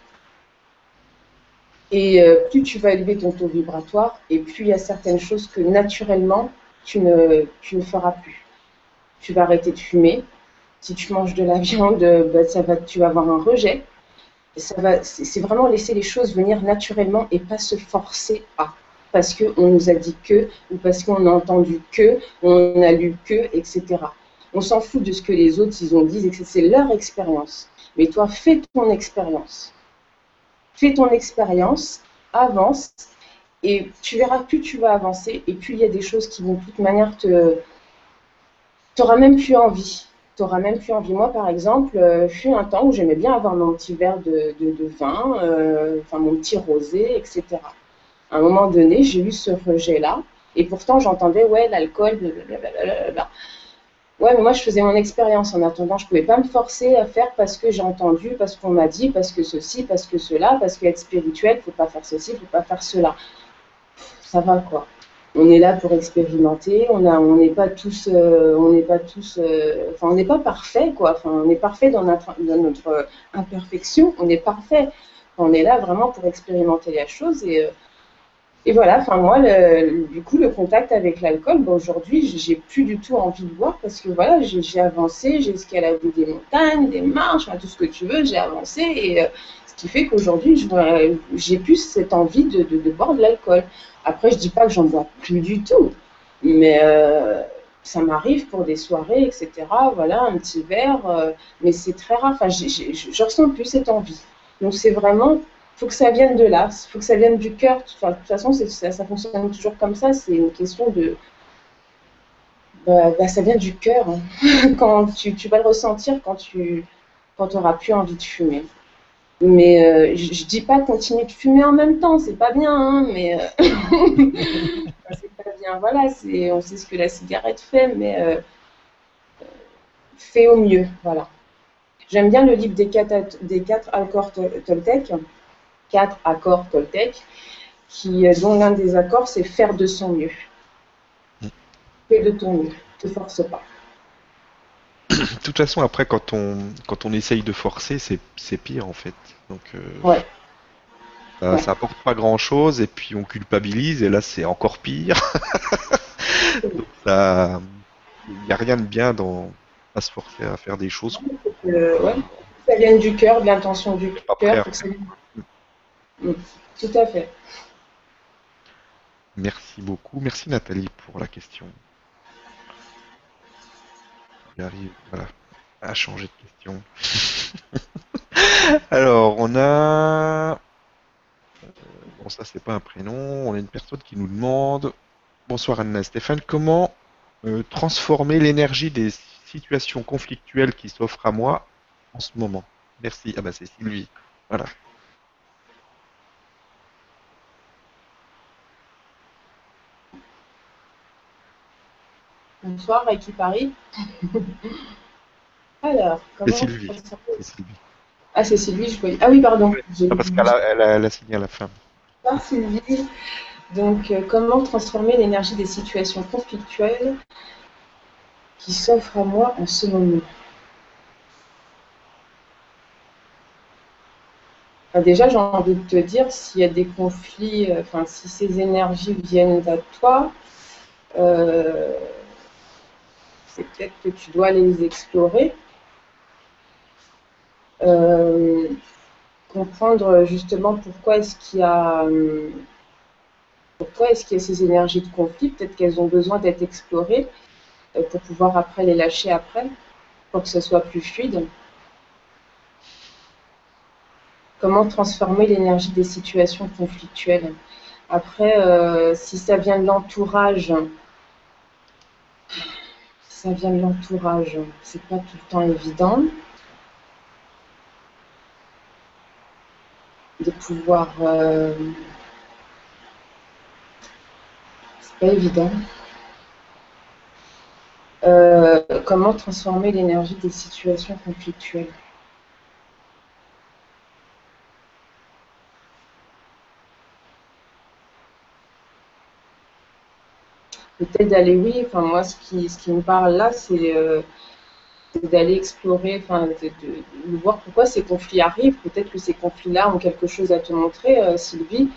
et euh, plus tu vas élever ton taux vibratoire, et plus il y a certaines choses que naturellement, tu ne, tu ne feras plus. Tu vas arrêter de fumer. Si tu manges de la viande, bah, ça va, tu vas avoir un rejet. C'est vraiment laisser les choses venir naturellement et pas se forcer à. Parce qu'on nous a dit que, ou parce qu'on a entendu que, on a lu que, etc. On s'en fout de ce que les autres ils ont dit, c'est leur expérience. Mais toi, fais ton expérience. Fais ton expérience, avance, et tu verras plus tu vas avancer, et plus il y a des choses qui vont de toute manière te. Tu n'auras même plus envie. Tu n'auras même plus envie. Moi, par exemple, euh, fut un temps où j'aimais bien avoir mon petit verre de, vin, euh, enfin mon petit rosé, etc. À un moment donné, j'ai eu ce rejet-là, et pourtant j'entendais, ouais, l'alcool, blablabla. Ouais, mais moi, je faisais mon expérience en attendant. Je ne pouvais pas me forcer à faire parce que j'ai entendu, parce qu'on m'a dit, parce que ceci, parce que cela, parce qu'être spirituel, il ne faut pas faire ceci, il ne faut pas faire cela. Ça va, quoi. On est là pour expérimenter. On on n'est pas tous, euh, on n'est pas tous, euh, enfin, on n'est pas parfait, quoi. Enfin, on est parfait dans notre, dans notre imperfection. On est parfait. On est là vraiment pour expérimenter la chose et euh, et voilà, enfin moi, le, du coup, le contact avec l'alcool, bon, aujourd'hui, j'ai plus du tout envie de boire parce que voilà, j'ai avancé, j'ai escaladé des montagnes, des marches, tout ce que tu veux, j'ai avancé et euh, ce qui fait qu'aujourd'hui, j'ai plus cette envie de, de, boire de l'alcool. Après, je dis pas que j'en bois plus du tout, mais euh, ça m'arrive pour des soirées, etc. Voilà, un petit verre, euh, mais c'est très rare. Enfin, je ressens plus cette envie. Donc c'est vraiment faut que ça vienne de là, il faut que ça vienne du cœur. Enfin, de toute façon, ça, fonctionne toujours comme ça. C'est une question de. Bah, bah ça vient du cœur. Hein. quand tu, vas le ressentir quand tu quand auras plus envie de fumer. Mais euh, je, ne dis pas continuer de fumer en même temps, c'est pas bien, hein, mais euh, c'est pas bien. Voilà, on sait ce que la cigarette fait, mais euh, fais au mieux, voilà. J'aime bien le livre des quatre, des quatre accords Toltec quatre accords Toltec, qui, euh, dont l'un des accords, c'est faire de son mieux. Mm. Fais de ton mieux, ne te force pas. De toute façon, après, quand on, quand on essaye de forcer, c'est pire en fait. Donc, euh, ouais. Ça, apporte pas grand chose et puis on culpabilise et là c'est encore pire. il n'y a rien de bien dans, à se forcer à faire des choses. ouais. Ça vient du cœur, de l'intention du cœur. Tout à fait. Merci beaucoup. Merci Nathalie pour la question. J'arrive voilà, à changer de question. Alors, on a. Euh, bon, ça, c'est pas un prénom. On a une personne qui nous demande Bonsoir Anna Stéphane, comment euh, transformer l'énergie des situations conflictuelles qui s'offrent à moi en ce moment? Merci. Ah, bah, c'est Sylvie. Voilà. Bonsoir, Reiki Paris. Alors, comment C'est Sylvie. Ah, c'est Sylvie, je voyais. Ah oui, pardon. Ah, parce qu'elle a, elle a, signé à la fin. Bonsoir, Sylvie. Donc, euh, comment transformer l'énergie des situations conflictuelles qui s'offrent à moi en ce moment? Déjà, j'ai envie de te dire, s'il y a des conflits, euh, enfin, si ces énergies viennent à toi, euh, c'est peut-être que tu dois les explorer. Euh, comprendre justement pourquoi est-ce qu'il y a pourquoi est-ce qu'il y a ces énergies de conflit, peut-être qu'elles ont besoin d'être explorées euh, pour pouvoir après les lâcher après, pour que ce soit plus fluide. Comment transformer l'énergie des situations conflictuelles Après, si ça vient de l'entourage, ça vient de l'entourage. C'est pas tout le temps évident de pouvoir. Euh, c'est pas évident. Euh, comment transformer l'énergie des situations conflictuelles? Peut-être d'aller, oui, moi ce qui, ce qui me parle là, c'est euh, d'aller explorer, enfin, de, voir pourquoi ces conflits arrivent. Peut-être que ces conflits-là ont quelque chose à te montrer, euh, Sylvie,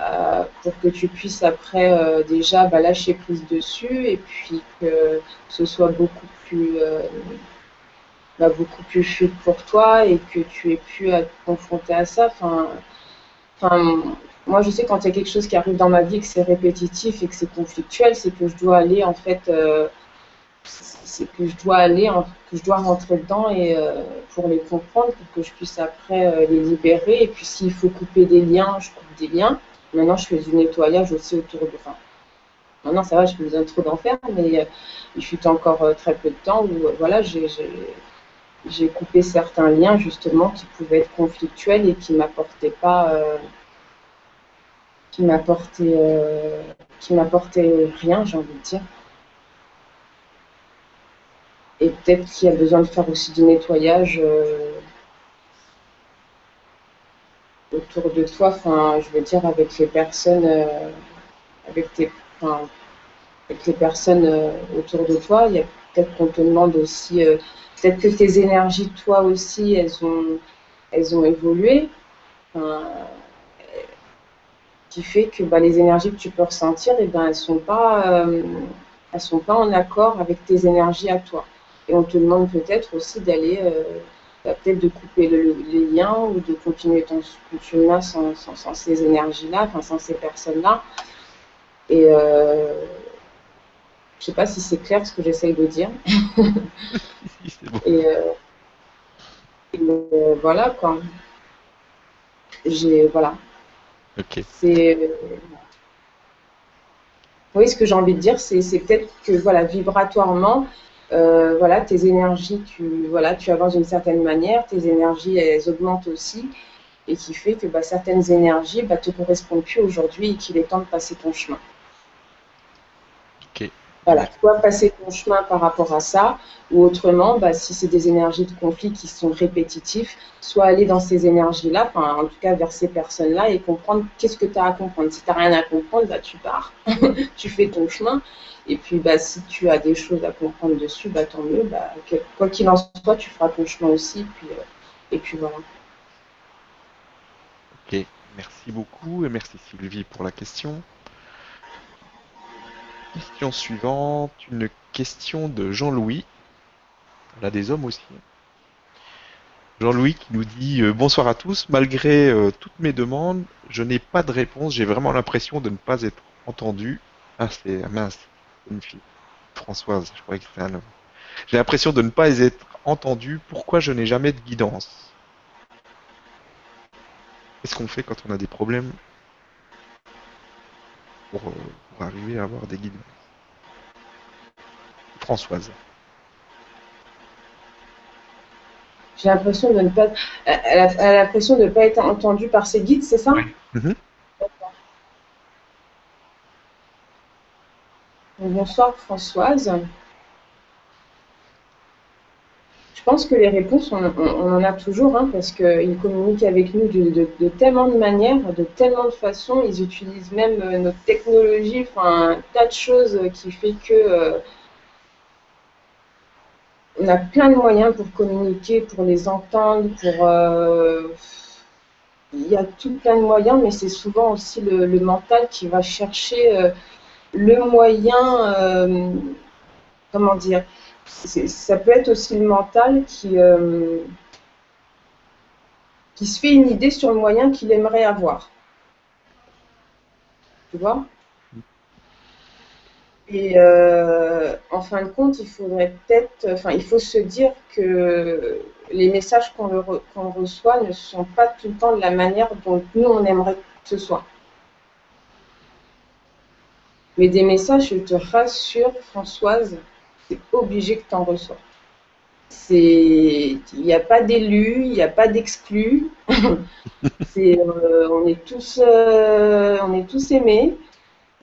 euh, pour que tu puisses après déjà bah, lâcher prise dessus et puis que ce soit beaucoup plus, bah, beaucoup plus fluide pour toi et que tu aies pu à te confronter à ça. Enfin, moi, je sais quand il y a quelque chose qui arrive dans ma vie, que c'est répétitif et que c'est conflictuel, c'est que je dois aller en fait c'est que je dois aller, que je dois rentrer dedans et euh, pour les comprendre, pour que je puisse après euh, les libérer. Et puis s'il faut couper des liens, je coupe des liens. Maintenant, je fais du nettoyage aussi autour de. Enfin, maintenant, ça va, je fais besoin trop d'en faire, mais euh, il fut encore très peu de temps où voilà, j'ai coupé certains liens justement qui pouvaient être conflictuels et qui m'apportaient pas. qui m'apportaient qui m'apportaient rien, j'ai envie de dire. Et peut-être qu'il y a besoin de faire aussi du nettoyage euh, autour de toi, enfin, je veux dire, avec les personnes, euh, avec, tes, avec les personnes euh, autour de toi. Il y a peut-être qu'on te demande aussi, peut-être que tes énergies, toi aussi, elles ont, elles ont évolué. qui fait que bah, les énergies que tu peux ressentir, eh ben, elles sont pas, elles sont pas en accord avec tes énergies à toi. Et on te demande peut-être aussi d'aller, euh, bah, peut-être de couper les liens ou de continuer ton chemin sans, sans, ces énergies-là, enfin sans ces personnes-là. Et euh, je sais pas si c'est clair ce que j'essaye de dire. Et, euh, euh, voilà quoi. J'ai voilà. Ok. C'est oui, ce que j'ai envie de dire, c'est peut-être que voilà, vibratoirement, euh, voilà, tes énergies, tu, voilà, tu avances d'une certaine manière, tes énergies, elles augmentent aussi, et qui fait que bah, certaines énergies ne bah, te correspondent plus aujourd'hui et qu'il est temps de passer ton chemin. Voilà, soit passer ton chemin par rapport à ça, ou autrement, bah, si c'est des énergies de conflit qui sont répétitifs, soit aller dans ces énergies-là, en tout cas vers ces personnes-là, et comprendre qu'est-ce que tu as à comprendre. Si tu n'as rien à comprendre, bah, tu pars, tu fais ton chemin. Et puis, bah, si tu as des choses à comprendre dessus, bah, tant mieux. Bah, quoi qu'il en soit, tu feras ton chemin aussi. Et puis, euh, et puis voilà. Ok, merci beaucoup et merci Sylvie pour la question. Question suivante, une question de Jean-Louis. On a des hommes aussi. Jean-Louis qui nous dit euh, bonsoir à tous. Malgré euh, toutes mes demandes, je n'ai pas de réponse. J'ai vraiment l'impression de ne pas être entendu. Ah, c'est mince une fille. Françoise, je croyais que c'était un homme. J'ai l'impression de ne pas être entendu. Pourquoi je n'ai jamais de guidance? Qu'est-ce qu'on fait quand on a des problèmes pour, euh, arriver à avoir des guidances Françoise. J'ai l'impression de ne pas. Elle a l'impression de ne pas être entendue par ses guides, c'est ça? Oui. Mhm. Bonsoir Françoise. Je pense que les réponses, on, en a toujours, hein, parce qu'ils communiquent avec nous de, tellement de manières, de tellement de façons. Ils utilisent même euh, notre technologie, enfin, un tas de choses qui fait que euh, on a plein de moyens pour communiquer, pour les entendre, pour euh, il y a tout plein de moyens, mais c'est souvent aussi le, mental qui va chercher le moyen, comment dire, ça peut être aussi le mental qui, euh, qui se fait une idée sur le moyen qu'il aimerait avoir. Tu vois? Et euh, en fin de compte, il faudrait peut-être, enfin, il faut se dire que les messages qu'on reçoit ne sont pas tout le temps de la manière dont nous on aimerait que ce soit. Mais des messages, je te rassure, Françoise, c'est obligé que tu en reçois. Il n'y a pas d'élus, il n'y a pas d'exclus. Euh, on, est tous, euh, on est tous aimés.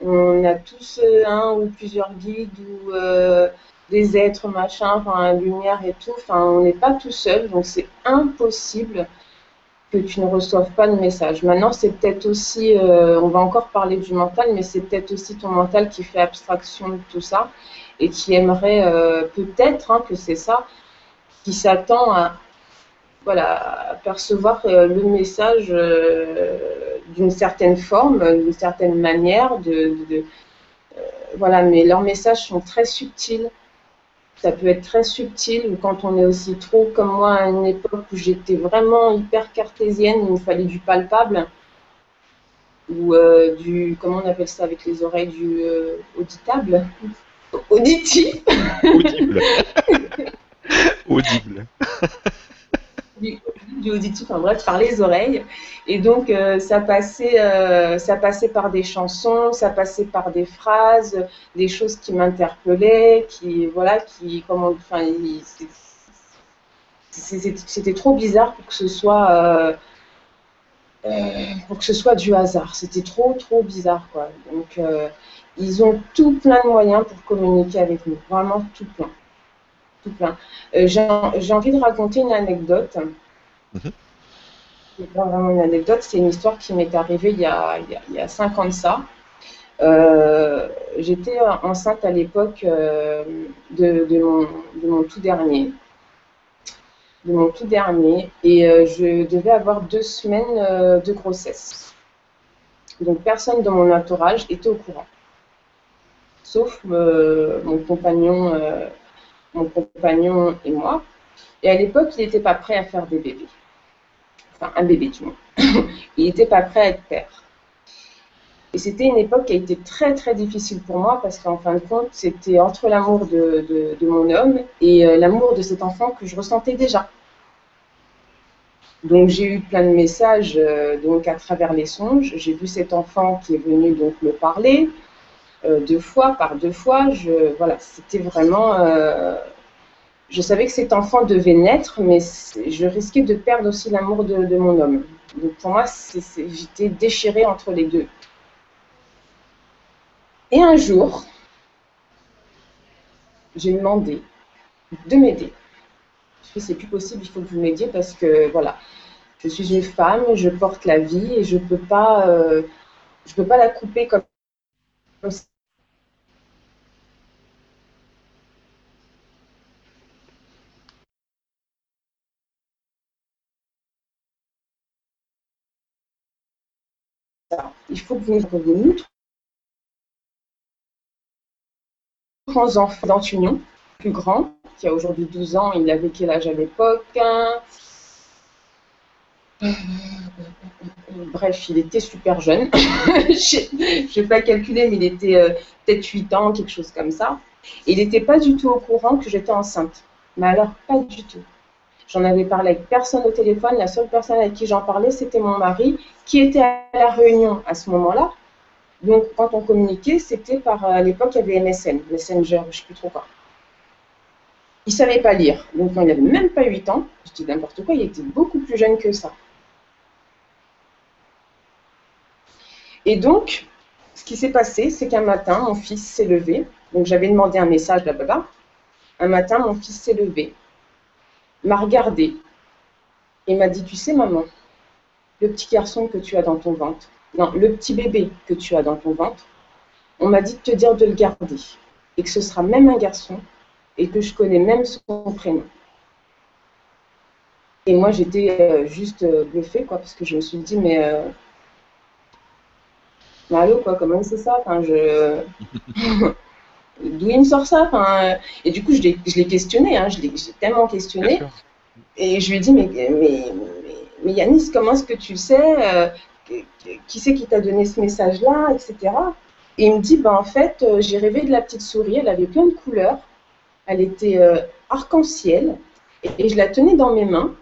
On a tous euh, un ou plusieurs guides ou des êtres, machin, enfin, lumière et tout. Enfin, on n'est pas tout seul, donc c'est impossible que tu ne reçoives pas de message. Maintenant, c'est peut-être aussi, euh, on va encore parler du mental, mais c'est peut-être aussi ton mental qui fait abstraction de tout ça et qui aimerait euh, peut-être hein, que c'est ça, qui s'attend à, voilà, percevoir euh, le message euh, d'une certaine forme, d'une certaine manière. De, voilà, mais leurs messages sont très subtils. Ça peut être très subtil quand on est aussi trop comme moi à une époque où j'étais vraiment hyper cartésienne, il me fallait du palpable ou du comment on appelle ça avec les oreilles du auditable auditif audible audible du, auditif, enfin bref, par les oreilles. Et donc, euh, ça, passait, euh, ça passait par des chansons, ça passait par des phrases, des choses qui m'interpellaient, qui, voilà, qui, comment, enfin, c'était trop bizarre pour que ce soit, euh, pour que ce soit du hasard. C'était trop, trop bizarre, quoi. Donc, ils ont tout plein de moyens pour communiquer avec nous, vraiment tout plein tout plein. Euh, j'ai envie de raconter une anecdote. Mhm. pas vraiment une anecdote, c'est une histoire qui m'est arrivée il y a, il y a, cinq ans de ça. Euh, j'étais enceinte à l'époque euh, de, de, mon, tout dernier. De mon tout dernier. Et je devais avoir deux semaines de grossesse. Donc personne dans mon entourage était au courant. Sauf mon compagnon mon compagnon et moi. Et à l'époque, il n'était pas prêt à faire des bébés. Enfin, un bébé du moins. il n'était pas prêt à être père. Et c'était une époque qui a été très très difficile pour moi parce qu'en fin de compte, c'était entre l'amour de, mon homme et euh, l'amour de cet enfant que je ressentais déjà. Donc j'ai eu plein de messages euh, donc à travers les songes. J'ai vu cet enfant qui est venu donc me parler. Euh, deux fois, par deux fois. Je, voilà, c'était vraiment. Euh, je savais que cet enfant devait naître, mais je risquais de perdre aussi l'amour de, mon homme. Donc pour moi, j'étais déchirée entre les deux. Et un jour, j'ai demandé de m'aider. Je c'est plus possible, il faut que vous m'aidiez parce que voilà, je suis une femme, je porte la vie et je peux euh, peux pas la couper comme ça il faut que vous nous grands enfants d'Antunion, plus grand, qui a aujourd'hui 12 ans, il avait quel âge à l'époque hein? Bref, il était super jeune. je vais pas calculer, mais il était euh, peut-être 8 ans, quelque chose comme ça. il n'était pas du tout au courant que j'étais enceinte. Mais alors, pas du tout. J'en avais parlé avec personne au téléphone. La seule personne avec qui j'en parlais, c'était mon mari, qui était à la réunion à ce moment-là. Donc, quand on communiquait, c'était par, à l'époque, il y avait MSN, Messenger, je ne sais plus trop quoi. Il ne savait pas lire. Donc, il n'avait même pas 8 ans, je dis n'importe quoi, il était beaucoup plus jeune que ça. Et donc, ce qui s'est passé, c'est qu'un matin, mon fils s'est levé. Donc, j'avais demandé un message la Un matin, mon fils s'est levé m'a regardé et m'a dit, tu sais maman, le petit garçon que tu as dans ton ventre, non, le petit bébé que tu as dans ton ventre, on m'a dit de te dire de le garder et que ce sera même un garçon et que je connais même son prénom. Et moi, j'étais euh, juste euh, bluffée, quoi, parce que je me suis dit, mais, euh, allô, quoi, comment c'est ça. d'où il me sort ça enfin, Et du coup, je l'ai questionné, hein, je l'ai tellement questionné. Et je lui ai dit, mais, mais, mais, Yanis, comment est-ce que tu sais euh, Qui c'est qui t'a donné ce message-là, etc. Et il me dit, ben, en fait, euh, j'ai rêvé de la petite souris, elle avait plein de couleurs, elle était euh, arc-en-ciel, et, je la tenais dans mes mains.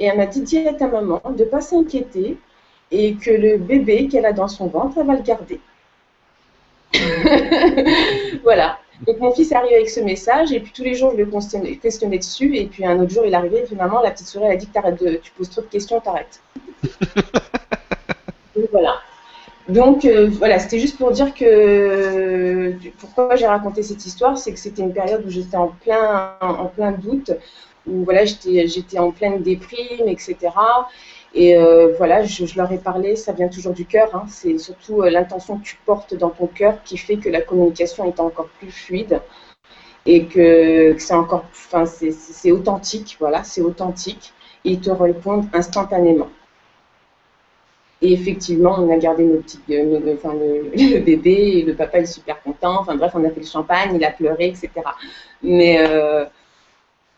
Et elle m'a dit, dis à ta maman de ne pas s'inquiéter, et que le bébé qu'elle a dans son ventre, elle va le garder. voilà. Donc mon fils est arrivé avec ce message et puis tous les jours je le questionnais, dessus et puis un autre jour il est arrivé finalement la petite souris a dit que de, tu poses trop de questions, t'arrêtes. voilà. Donc euh, voilà, c'était juste pour dire que pourquoi j'ai raconté cette histoire, c'est que c'était une période où j'étais en plein, en plein doute, où voilà, j'étais en pleine déprime, etc. Et euh, voilà, je, leur ai parlé, ça vient toujours du cœur. Hein. c'est surtout euh, l'intention que tu portes dans ton cœur qui fait que la communication est encore plus fluide. et que, c'est encore, enfin, c'est authentique, voilà, c'est authentique, et ils te répondent instantanément. Et effectivement, on a gardé nos petites, enfin, le, bébé, le papa est super content. Enfin bref, on a fait le champagne, il a pleuré, etc. Mais, euh,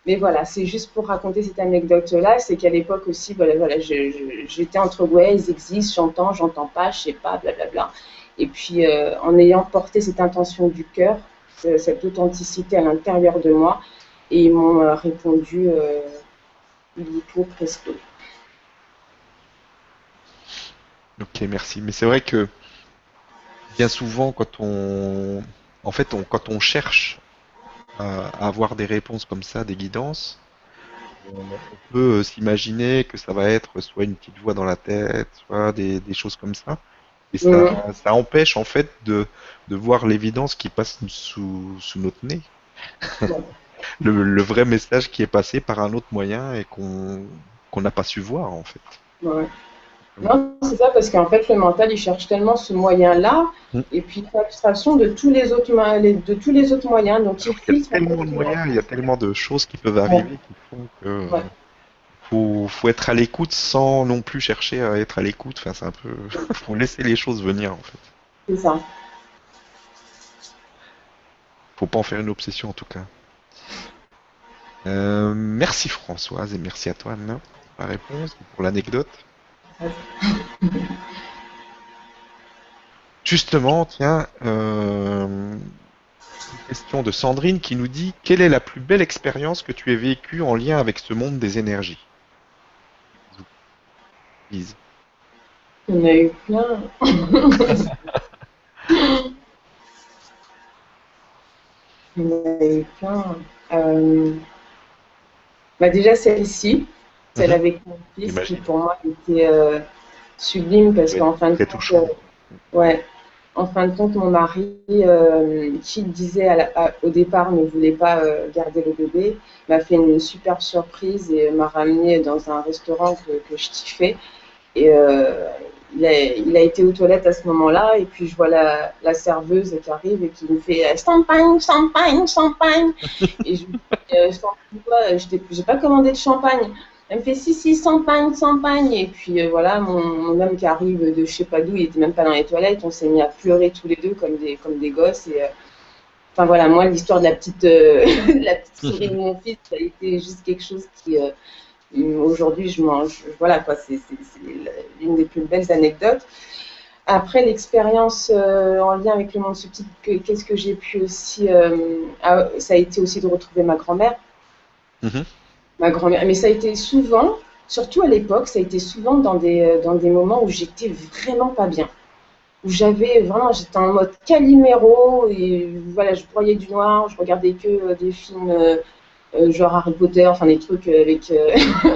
mais voilà, c'est juste pour raconter cette anecdote-là, c'est qu'à l'époque aussi, voilà, voilà, j'étais entre ouais, ils existent, j'entends, j'entends pas, je sais pas, blablabla. Et puis, euh, en ayant porté cette intention du cœur, cette authenticité à l'intérieur de moi, ils m'ont euh, répondu euh, illico presto. Ok, merci. Mais c'est vrai que bien souvent, quand on, en fait, quand on cherche à, avoir des réponses comme ça, des guidances, on, peut s'imaginer que ça va être soit une petite voix dans la tête, soit des, choses comme ça. Et ça, ça, empêche en fait de, de voir l'évidence qui passe sous, sous notre nez. le, le, vrai message qui est passé par un autre moyen et qu'on qu'on n'a pas su voir en fait. Ouais. Non, c'est ça, parce qu'en fait, le mental, il cherche tellement ce moyen-là, mm. et puis l'abstraction de tous les autres, de tous les autres moyens. Donc, il, y a tellement de moyens, il y a tellement de choses qui peuvent arriver qui font que faut, faut, être à l'écoute sans non plus chercher à être à l'écoute. Enfin, c'est un peu, faut laisser les choses venir, en fait. C'est ça. Faut pas en faire une obsession, en tout cas. Euh, merci Françoise et merci à toi Anna pour la réponse, pour l'anecdote. Justement, tiens, euh, une question de Sandrine qui nous dit quelle est la plus belle expérience que tu aies vécue en lien avec ce monde des énergies? Il y en a eu plein. Il y en a eu plein. Euh, bah déjà celle-ci, celle mhm. avec mon fils, qui pour moi était euh, sublime parce qu'en fin de compte, euh, ouais, en fin de compte, mon mari, euh, qui disait au départ ne voulait pas garder le bébé, m'a fait une super surprise et m'a ramené dans un restaurant que, que je kiffais. Et il a, il, a, été aux toilettes à ce moment-là, et puis je vois la, la serveuse qui arrive et qui me fait champagne, champagne, champagne. et je dis, je n'ai pas commandé de champagne. Elle me fait si, si, champagne, champagne. Et puis euh, voilà, mon, homme qui arrive de je sais pas d'où, il était même pas dans les toilettes. On s'est mis à pleurer tous les deux comme des, comme des gosses. Et, euh, enfin voilà, moi, l'histoire de la petite, euh, la petite souris de mon fils, ça a été juste quelque chose qui. Aujourd'hui, je mange. Voilà quoi, c'est l'une des plus belles anecdotes. Après l'expérience en lien avec le monde subtil, qu'est-ce que j'ai pu aussi. Ah, ça a été aussi de retrouver ma grand-mère. Mm-hmm ma grand-mère. Mais ça a été souvent, surtout à l'époque, ça a été souvent dans des, euh, dans des moments où j'étais vraiment pas bien. Où j'avais vraiment, j'étais en mode caliméro et voilà, je broyais du noir, je regardais que euh, des films euh, genre Harry Potter, enfin des trucs avec,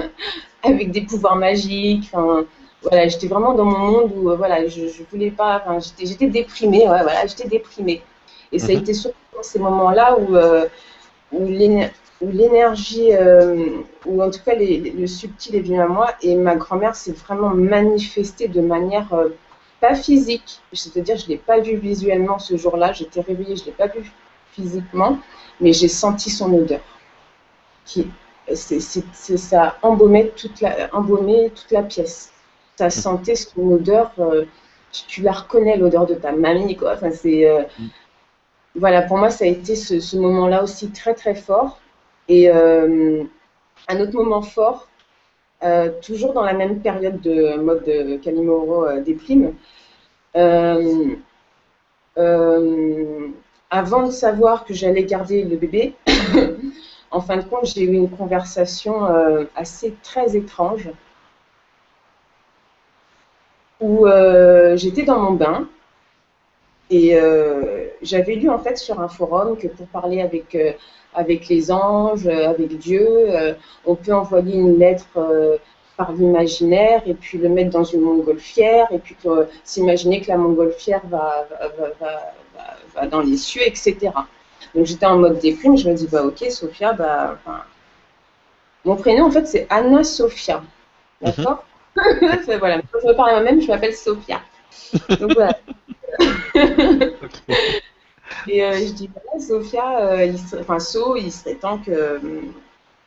avec des pouvoirs magiques. Enfin, voilà, j'étais vraiment dans mon monde où voilà, je, je voulais pas, enfin, j'étais déprimée, ouais, voilà, j'étais déprimée. Et ça a mhm. été surtout dans ces moments-là où, où où l'énergie, euh, ou en tout cas le subtil est venu à moi, et ma grand-mère s'est vraiment manifestée de manière euh, pas physique, c'est-à-dire je ne l'ai pas vue visuellement ce jour-là, j'étais réveillée, je ne l'ai pas vue physiquement, mais j'ai senti son odeur. Qui, c'est, ça a embaumé toute, la, embaumé toute la pièce. Ça mmh. sentait son odeur, euh, tu, la reconnais l'odeur de ta mamie, quoi. Enfin, c'est, mmh. Voilà, pour moi, ça a été ce, ce moment-là aussi très très fort. Et euh, un autre moment fort, euh, toujours dans la même période de mode de Calimoro euh, déprime, avant de savoir que j'allais garder le bébé, en fin de compte, j'ai eu une conversation assez très étrange où j'étais dans mon bain et j'avais lu en fait sur un forum que pour parler avec avec les anges, euh, avec Dieu. Euh, on peut envoyer une lettre euh, par l'imaginaire et puis le mettre dans une montgolfière et puis s'imaginer que la montgolfière va, va, dans les cieux, etc. Donc j'étais en mode déprime, je me dis bah ok Sophia, bah mon prénom en fait c'est Anna Sophia, d'accord? Voilà, quand je me parle à moi-même, je m'appelle Sophia. Donc voilà. Et euh, je dis, voilà, Sophia, il enfin, So, il serait temps que,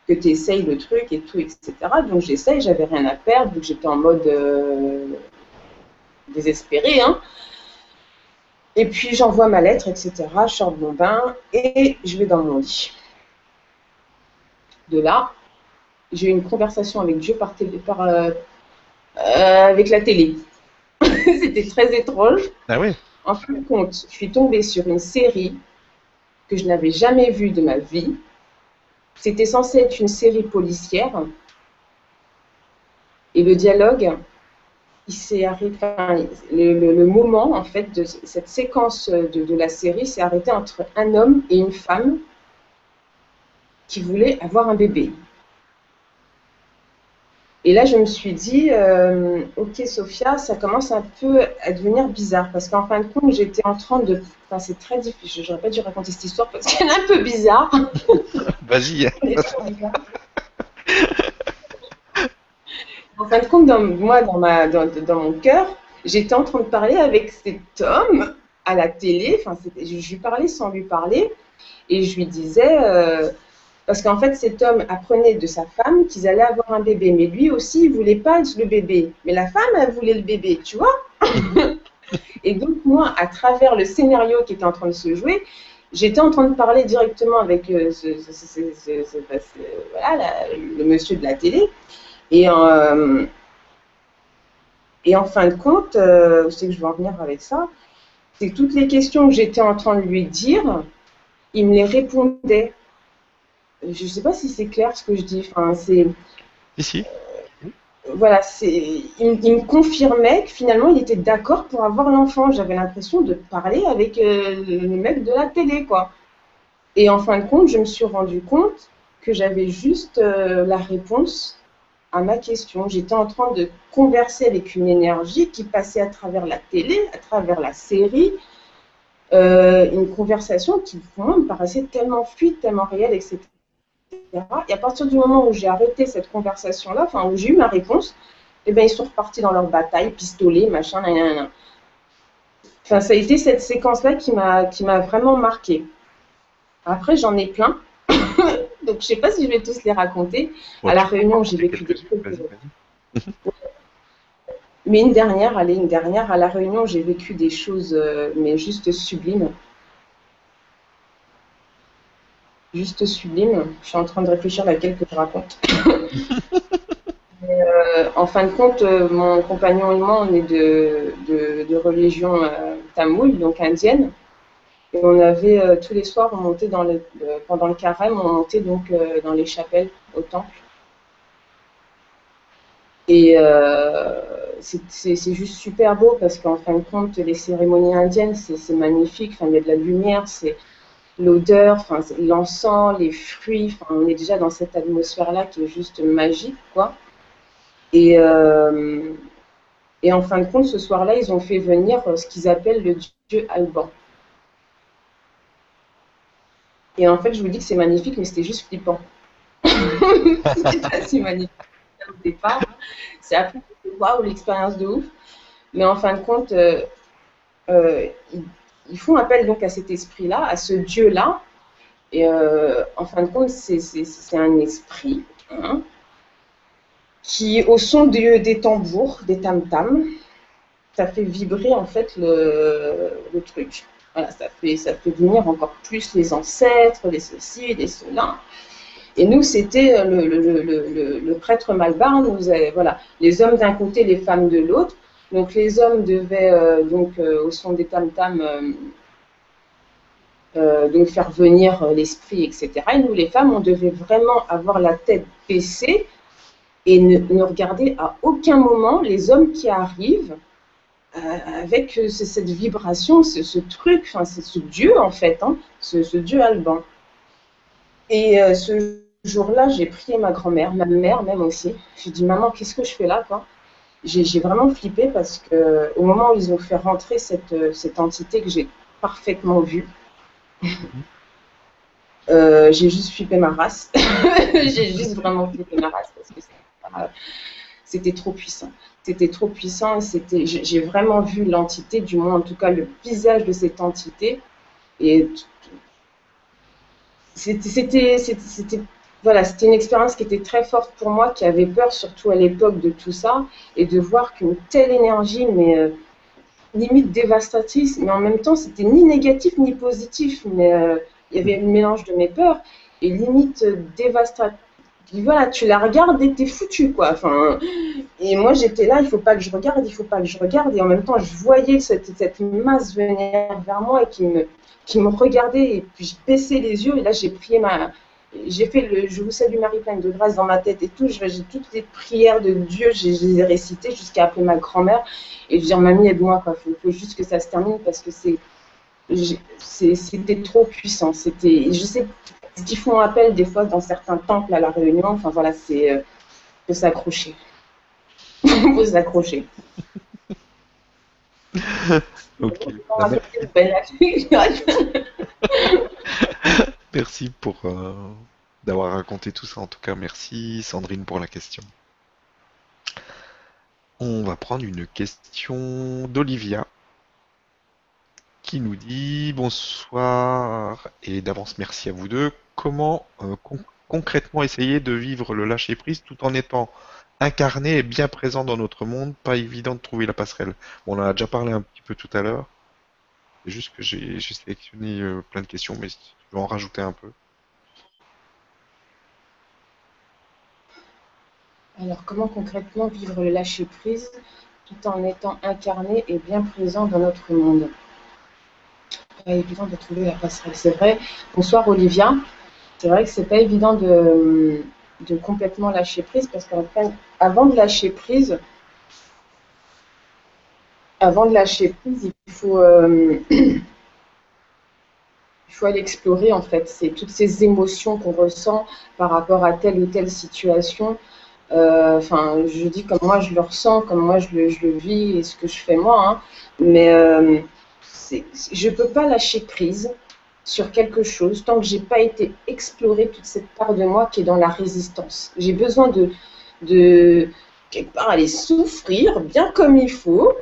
que tu essayes le truc et tout, etc. Donc j'essaye, j'avais rien à perdre, que j'étais en mode désespéré. Hein. Et puis j'envoie ma lettre, etc. Je sors de mon bain et je vais dans mon lit. De là, j'ai eu une conversation avec Dieu par, par euh, euh, avec la télé. C'était très étrange. Ah oui. En fin de compte, je suis tombée sur une série que je n'avais jamais vue de ma vie. C'était censé être une série policière. Et le dialogue, il s'est le, moment, en fait, de cette séquence de, de la série s'est arrêté entre un homme et une femme qui voulaient avoir un bébé. Et là, je me suis dit, euh, ok, Sophia, ça commence un peu à devenir bizarre parce qu'en fin de compte, j'étais en train de. Enfin, c'est très difficile. J'aurais pas dû raconter cette histoire parce qu'elle est un peu bizarre. Vas-y. en fin de compte, dans, moi, dans, ma, dans, dans mon cœur, j'étais en train de parler avec cet homme à la télé. Enfin, je, je lui parlais sans lui parler et je lui disais. Euh, parce qu'en fait, cet homme apprenait de sa femme qu'ils allaient avoir un bébé. Mais lui aussi, il voulait pas le bébé. Mais la femme, elle voulait le bébé, tu vois Et donc, moi, à travers le scénario qui était en train de se jouer, j'étais en train de parler directement avec le monsieur de la télé. Et, euh, et en fin de compte, euh, c'est que je veux en venir avec ça, c'est que toutes les questions que j'étais en train de lui dire, il me les répondait je ne sais pas si c'est clair ce que je dis. Enfin, c'est. Ici. voilà, c'est. Il, me confirmait que finalement il était d'accord pour avoir l'enfant. J'avais l'impression de parler avec euh, le mec de la télé, quoi. Et en fin de compte, je me suis rendu compte que j'avais juste euh, la réponse à ma question. J'étais en train de converser avec une énergie qui passait à travers la télé, à travers la série, euh, une conversation qui pour moi me paraissait tellement fluide, tellement réelle, etc. Et à partir du moment où j'ai arrêté cette conversation-là, enfin où j'ai eu ma réponse, eh ben, ils sont repartis dans leur bataille, pistolet, machin, nan, Enfin, ça a été cette séquence-là qui m'a qui m'a vraiment marqué. Après, j'en ai plein. Donc, je sais pas si je vais tous les raconter. à la réunion, j'ai vécu des choses. mais une dernière, allez, une dernière. À la réunion, j'ai vécu des choses, euh, mais juste sublimes. Juste sublime. Je suis en train de réfléchir à laquelle que je raconte. Euh, en fin de compte, euh, mon compagnon et moi, on est de, de, religion euh, tamoul, donc indienne. Et on avait tous les soirs, on montait dans le, pendant le carême, on montait donc dans les chapelles au temple. Et c'est juste super beau parce qu'en fin de compte, les cérémonies indiennes, c'est magnifique. Enfin, il y a de la lumière, c'est l'odeur, enfin, l'encens, les fruits, enfin, on est déjà dans cette atmosphère-là qui est juste magique, quoi. Et, euh, et en fin de compte, ce soir-là, ils ont fait venir ce qu'ils appellent le dieu Alban. Et en fait, je vous dis que c'est magnifique, mais c'était juste flippant. c'était pas si magnifique au départ. C'est après, waouh, l'expérience de ouf. Mais en fin de compte, euh, euh, ils font appel donc à cet esprit-là, à ce Dieu-là. Et euh, en fin de compte, c'est un esprit hein, qui, au son des tambours, des tam-tams, ça fait vibrer en fait le, truc. Voilà, ça fait, venir encore plus les ancêtres, les ceci, les cela. Et nous, c'était le, le, prêtre Malbar, voilà, les hommes d'un côté, les femmes de l'autre. Donc les hommes devaient, euh, donc, euh, au son des tam-tams, euh, donc faire venir l'esprit, etc. Et nous, les femmes, on devait vraiment avoir la tête baissée et ne, regarder à aucun moment les hommes qui arrivent avec cette vibration, ce, truc, enfin, ce Dieu en fait, hein, ce, Dieu alban. Et ce jour-là, j'ai prié ma grand-mère, ma mère même aussi. J'ai dit, maman, qu'est-ce que je fais là quoi? J'ai vraiment flippé parce que au moment où ils ont fait rentrer cette, cette entité que j'ai parfaitement vue, euh, j'ai juste flippé ma race. j'ai juste vraiment flippé ma race parce que c'était trop puissant. C'était trop puissant. C'était, j'ai vraiment vu l'entité, du moins en tout cas le visage de cette entité. Et c'était, voilà, c'était une expérience qui était très forte pour moi, qui avait peur, surtout à l'époque, de tout ça, et de voir qu'une telle énergie, mais euh, limite dévastatrice, mais en même temps, c'était ni négatif ni positif, mais euh, il y avait un mélange de mes peurs, et limite dévastatrice. Voilà, tu la regardes et t'es foutu, quoi. Enfin, et moi, j'étais là, il faut pas que je regarde, il faut pas que je regarde, et en même temps, je voyais cette, cette masse venir vers moi et qui me, qui me regardait, et puis je baissais les yeux, et là, j'ai prié ma, j'ai fait le Je vous salue Marie pleine de grâce dans ma tête et tout. J'ai toutes les prières de Dieu, je les ai récitées jusqu'à appeler ma grand-mère et je dire Mamie, aide-moi, quoi. Faut, faut juste que ça se termine parce que c'est c'était trop puissant. C'était, je sais ce qu'ils font appel des fois dans certains temples à la Réunion. Enfin voilà, c'est euh, faut s'accrocher. faut s'accrocher. ok. Merci pour euh, d'avoir raconté tout ça. En tout cas, merci Sandrine pour la question. On va prendre une question d'Olivia qui nous dit bonsoir et d'avance merci à vous deux. Comment euh, concrètement essayer de vivre le lâcher prise tout en étant incarné et bien présent dans notre monde? Pas évident de trouver la passerelle. on en a déjà parlé un petit peu tout à l'heure. C'est juste que j'ai sélectionné euh, plein de questions, mais je vais en rajouter un peu. Alors, comment concrètement vivre le lâcher prise tout en étant incarné et bien présent dans notre monde? Pas évident de trouver la passerelle, c'est vrai. Bonsoir Olivia. C'est vrai que c'est pas évident de, complètement lâcher prise parce qu'avant de lâcher prise, avant de lâcher prise, il faut euh, il faut aller explorer en fait. C'est toutes ces émotions qu'on ressent par rapport à telle ou telle situation. Euh, enfin, je dis comme moi je le ressens, comme moi je le, je le vis et ce que je fais moi. Hein. Mais euh, je ne peux pas lâcher prise sur quelque chose tant que j'ai pas été explorer toute cette part de moi qui est dans la résistance. J'ai besoin de, de quelque part aller souffrir bien comme il faut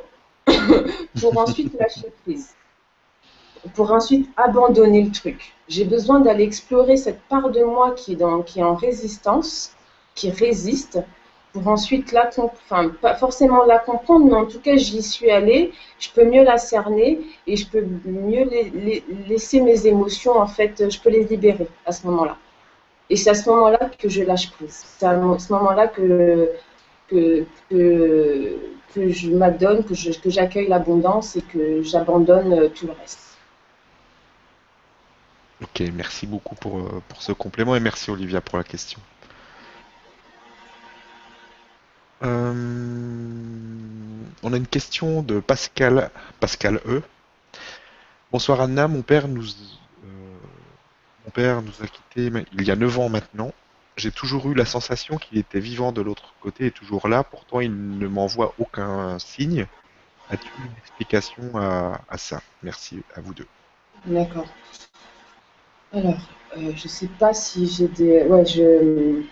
pour ensuite lâcher prise pour ensuite abandonner le truc. J'ai besoin d'aller explorer cette part de moi qui est, en résistance, qui résiste, pour ensuite la enfin pas forcément la comprendre, mais en tout cas j'y suis allée, je peux mieux la cerner et je peux mieux laisser mes émotions, en fait, je peux les libérer à ce moment-là. Et c'est à ce moment-là que je lâche prise. C'est à ce moment-là que, que je m'adonne, que j'accueille l'abondance et que j'abandonne tout le reste. Ok, merci beaucoup pour, euh, pour ce complément et merci Olivia pour la question. Euh, on a une question de Pascal, Pascal E. Bonsoir Anna, mon père nous, euh, mon père nous a quittés il y a 9 ans maintenant. J'ai toujours eu la sensation qu'il était vivant de l'autre côté et toujours là, pourtant il ne m'envoie aucun signe. As-tu une explication à, à ça? Merci à vous deux. D'accord. Alors, euh, je ne sais pas si j'ai des. Ouais, je.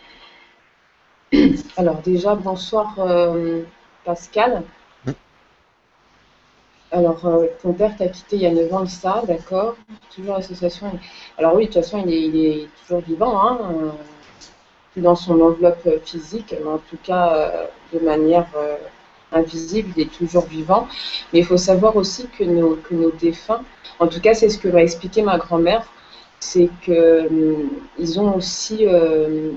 Alors, déjà, bonsoir euh, Pascal. Alors, euh, ton père t'a quitté il y a 9 ans ça, d'accord. Toujours l'association. Alors, oui, de toute façon, il est, toujours vivant, hein, dans son enveloppe physique, mais en tout cas, de manière invisible, il est toujours vivant. Mais il faut savoir aussi que nos, que nos défunts, en tout cas, c'est ce que m'a expliqué ma grand-mère, c'est qu'ils ont aussi euh,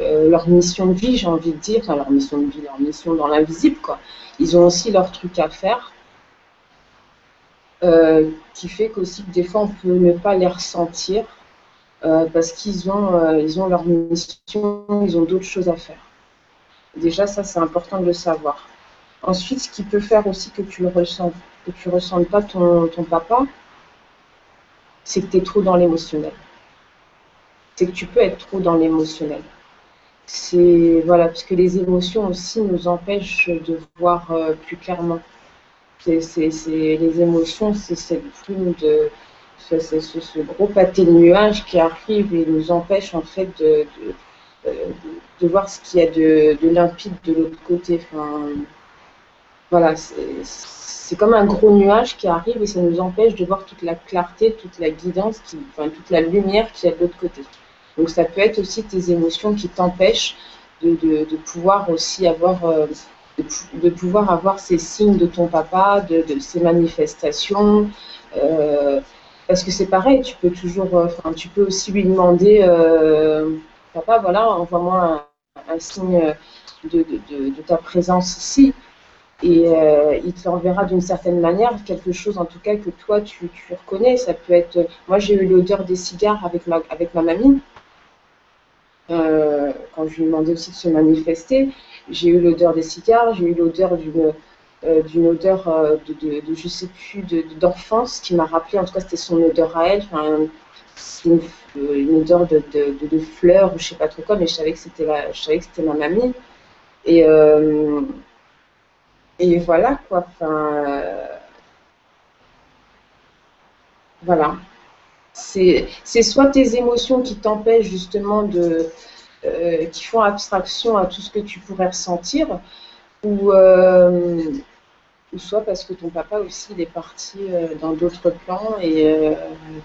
euh, leur mission de vie, j'ai envie de dire, enfin leur mission de vie, leur mission dans l'invisible, quoi. Ils ont aussi leur truc à faire, euh, qui fait qu'aussi des fois on peut ne pas les ressentir parce qu'ils ont, ils ont leur mission, ils ont d'autres choses à faire. Déjà, ça c'est important de le savoir. Ensuite, ce qui peut faire aussi que tu le ressens, que tu ressentes pas ton, ton papa, c'est que tu es trop dans l'émotionnel. C'est que tu peux être trop dans l'émotionnel. C'est voilà, parce que les émotions aussi nous empêchent de voir euh, plus clairement. C'est, les émotions, c'est cette plume de ce, gros pâté de nuages qui arrive et nous empêche en fait de, de, de, voir ce qu'il y a de, limpide de l'autre côté. Enfin, voilà, c'est comme un gros nuage qui arrive et ça nous empêche de voir toute la clarté, toute la guidance, qui, enfin, toute la lumière qui est de l'autre côté. Donc ça peut être aussi tes émotions qui t'empêchent de, de, pouvoir aussi avoir euh, de, pouvoir avoir ces signes de ton papa, de, de ces manifestations. Euh, parce que c'est pareil, tu peux toujours, euh, enfin, tu peux aussi lui demander, euh, papa, voilà, envoie-moi un, signe de, ta présence ici. Et euh, il te l'enverra d'une certaine manière, quelque chose en tout cas que toi tu, reconnais. Ça peut être, moi j'ai eu l'odeur des cigares avec ma, avec ma mamie. Quand je lui demandais aussi de se manifester, j'ai eu l'odeur des cigares, j'ai eu l'odeur d'une d'une odeur euh, de, je sais plus, d'enfance qui m'a rappelé, en tout cas c'était son odeur à elle, enfin, une, odeur de, de, fleurs ou je sais pas trop quoi, mais je savais que c'était je savais que c'était ma mamie. Et, euh, et voilà quoi, enfin, euh, voilà. C'est soit tes émotions qui t'empêchent justement de, euh, qui font abstraction à tout ce que tu pourrais ressentir, ou, euh, ou soit parce que ton papa aussi il est parti euh, dans d'autres plans et euh,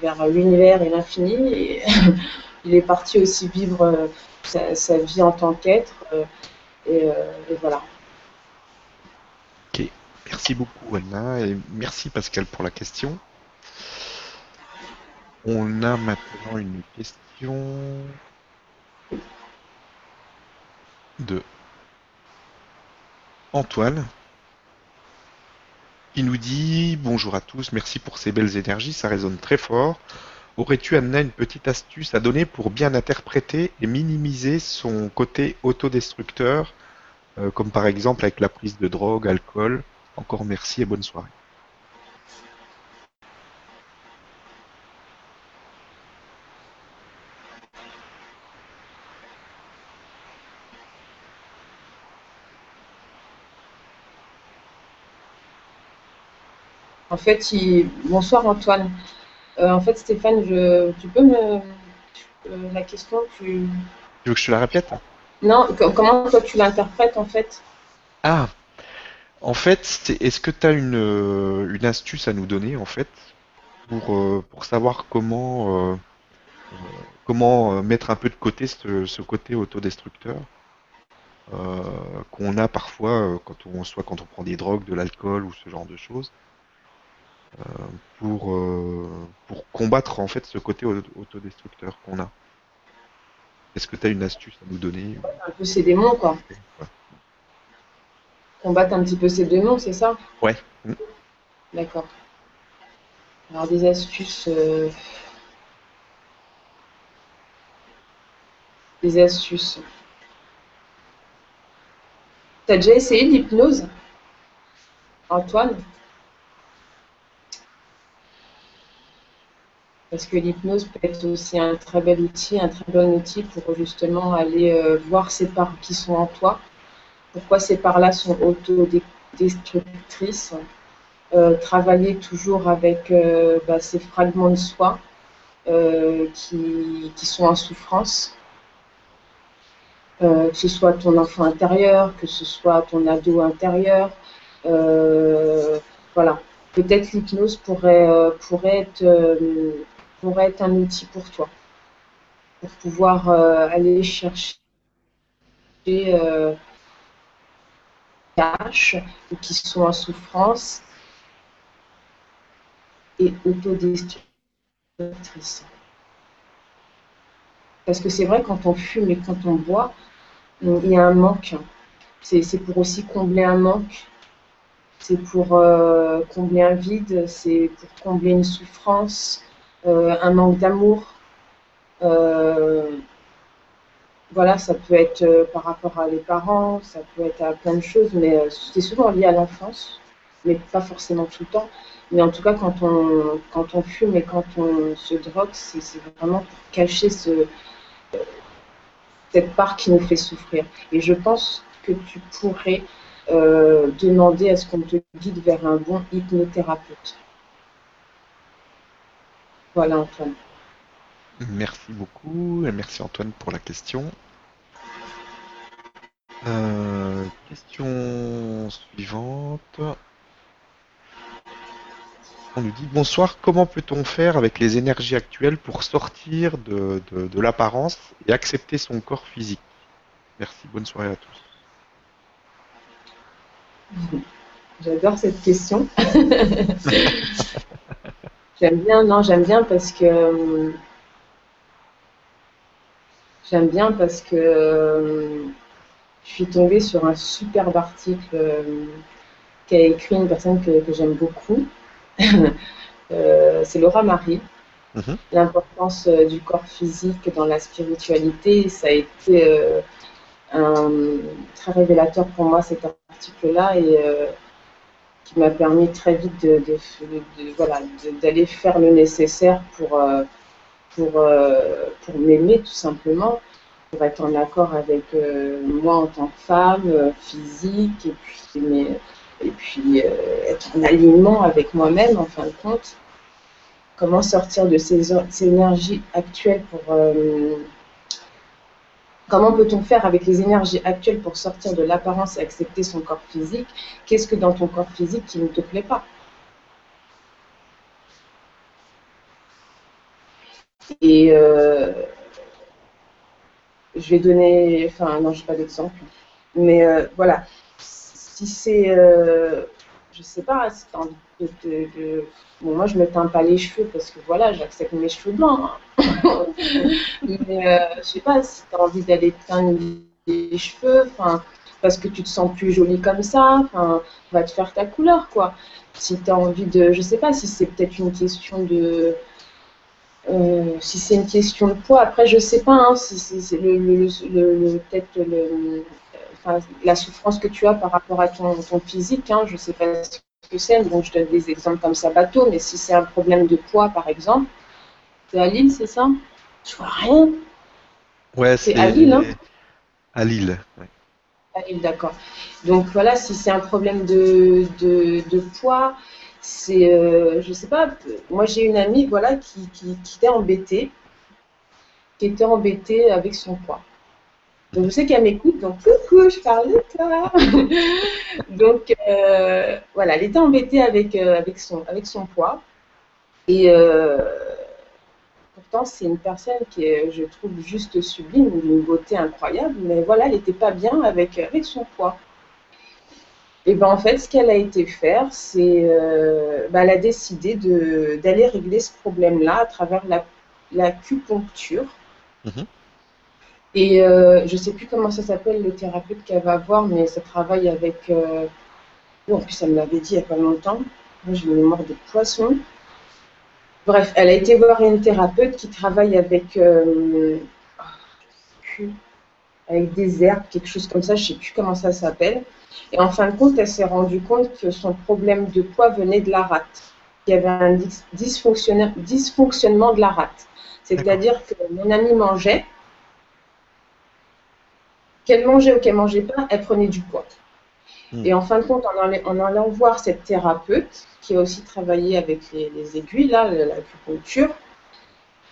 vers l'univers et l'infini et il est parti aussi vivre euh, sa, vie en tant qu'être et, et, voilà. Ok, merci beaucoup Anna et merci Pascal pour la question. On a maintenant une question de Antoine qui nous dit Bonjour à tous, merci pour ces belles énergies, ça résonne très fort. Aurais-tu, Anna, une petite astuce à donner pour bien interpréter et minimiser son côté autodestructeur, euh, comme par exemple avec la prise de drogue, alcool? Encore merci et bonne soirée. En fait, il... bonsoir Antoine. Euh, en fait, Stéphane, je... tu peux me. Euh, la question, tu. Tu veux que je te la répète? Non, comment toi tu l'interprètes en fait? Ah En fait, est-ce que tu as une, euh, une, astuce à nous donner en fait pour, pour savoir comment, euh, comment mettre un peu de côté ce, ce côté autodestructeur qu'on a parfois quand on, soit quand on prend des drogues, de l'alcool ou ce genre de choses? Pour, euh, pour combattre en fait ce côté autodestructeur qu'on a. Est-ce que tu as une astuce à nous donner? Un peu ces démons, quoi. Ouais. Combattre un petit peu ces démons, c'est ça? Ouais. Mmh. D'accord. Alors des astuces. Euh... Des astuces. T'as déjà essayé l'hypnose? Antoine? Parce que l'hypnose peut être aussi un très bel outil, un très bon outil pour justement aller euh, voir ces parts qui sont en toi. Pourquoi ces parts-là sont autodestructrices? Euh, travailler toujours avec euh, bah, ces fragments de soi qui, sont en souffrance. Que ce soit ton enfant intérieur, que ce soit ton ado intérieur. Voilà. Peut-être l'hypnose pourrait, pourrait être pourrait être un outil pour toi, pour pouvoir euh, aller chercher euh, tâches qui sont en souffrance et autodestructrices. Parce que c'est vrai, quand on fume et quand on boit, il y a un manque. C'est pour aussi combler un manque. C'est pour euh, combler un vide, c'est pour combler une souffrance, un manque d'amour. Euh, voilà, ça peut être euh, par rapport à les parents, ça peut être à plein de choses, mais c'est souvent lié à l'enfance, mais pas forcément tout le temps. Mais en tout cas, quand on, quand on fume et quand on se drogue, c'est vraiment pour cacher ce, cette part qui nous fait souffrir. Et je pense que tu pourrais euh, demander à ce qu'on te guide vers un bon hypnothérapeute. Voilà, Antoine. Merci beaucoup et merci Antoine pour la question. Euh, question suivante. On nous dit bonsoir, comment peut-on faire avec les énergies actuelles pour sortir de, de, de l'apparence et accepter son corps physique? Merci, bonne soirée à tous. J'adore cette question. j'aime bien, non, j'aime bien parce que j'aime bien parce que je suis tombée sur un superbe article euh, qu'a écrit une personne que, j'aime beaucoup. Euh, c'est Laura Marie. Mhm. L'importance euh, du corps physique dans la spiritualité, ça a été un, très révélateur pour moi cet article-là et qui m'a permis très vite de, voilà, d'aller faire le nécessaire pour, pour, pour m'aimer tout simplement pour être en accord avec euh, moi en tant que femme, euh, physique, et puis, et puis euh, être en alignement avec moi-même en fin de compte. Comment sortir de ces, énergies actuelles pour... Comment peut-on faire avec les énergies actuelles pour sortir de l'apparence et accepter son corps physique? Qu'est-ce que dans ton corps physique qui ne te plaît pas? Et je vais donner, enfin non, je n'ai pas d'exemple, mais euh, voilà, si c'est, euh, je sais pas, si tu as envie de, Bon, moi, je me teins pas les cheveux parce que voilà, j'accepte mes cheveux blancs. Hein. mais euh, je sais pas, si tu as envie d'aller teindre les cheveux, enfin, parce que tu te sens plus jolie comme ça, enfin, va te faire ta couleur, quoi. Si tu as envie de, je sais pas, si c'est peut-être une question de euh, si c'est une question de poids, après je sais pas, hein, si c'est le, le, peut-être le, la souffrance que tu as par rapport à ton, ton physique, hein, je sais pas ce que c'est, donc je donne des exemples comme ça bateau, mais si c'est un problème de poids par exemple, c'est à Lille, c'est ça? Je vois rien? Ouais, c'est à Lille. Hein? À Lille. Ouais. À Lille, d'accord. Donc voilà, si c'est un problème de, de, de poids, c'est, euh, je sais pas, moi j'ai une amie, voilà, qui, qui, était embêtée, qui était embêtée avec son poids. Donc je sais qu'elle m'écoute, donc coucou, je parle de toi. donc euh, voilà, elle était embêtée avec, euh, avec, son, avec son poids. Et pourtant, c'est une personne qui est, je trouve, juste sublime, d'une beauté incroyable, mais voilà, elle n'était pas bien avec, avec son poids. Et ben en fait, ce qu'elle a été faire, c'est euh, ben, elle a décidé d'aller régler ce problème-là à travers l'acupuncture. Mhm. Et euh, je ne sais plus comment ça s'appelle le thérapeute qu'elle va voir, mais ça travaille avec. Euh, en plus, elle me l'avait dit il n'y a pas longtemps. Moi, j'ai une mémoire de poisson. Bref, elle a été voir une thérapeute qui travaille avec. Euh, avec des herbes, quelque chose comme ça, je ne sais plus comment ça s'appelle. Et en fin de compte, elle s'est rendue compte que son problème de poids venait de la rate. Il y avait un dysfonctionnement de la rate. C'est-à-dire que mon amie mangeait, qu'elle mangeait ou qu'elle mangeait pas, elle prenait du poids. Hmm. Et en fin de compte, en allant, voir cette thérapeute, qui a aussi travaillé avec les, aiguilles, là, l'acupuncture,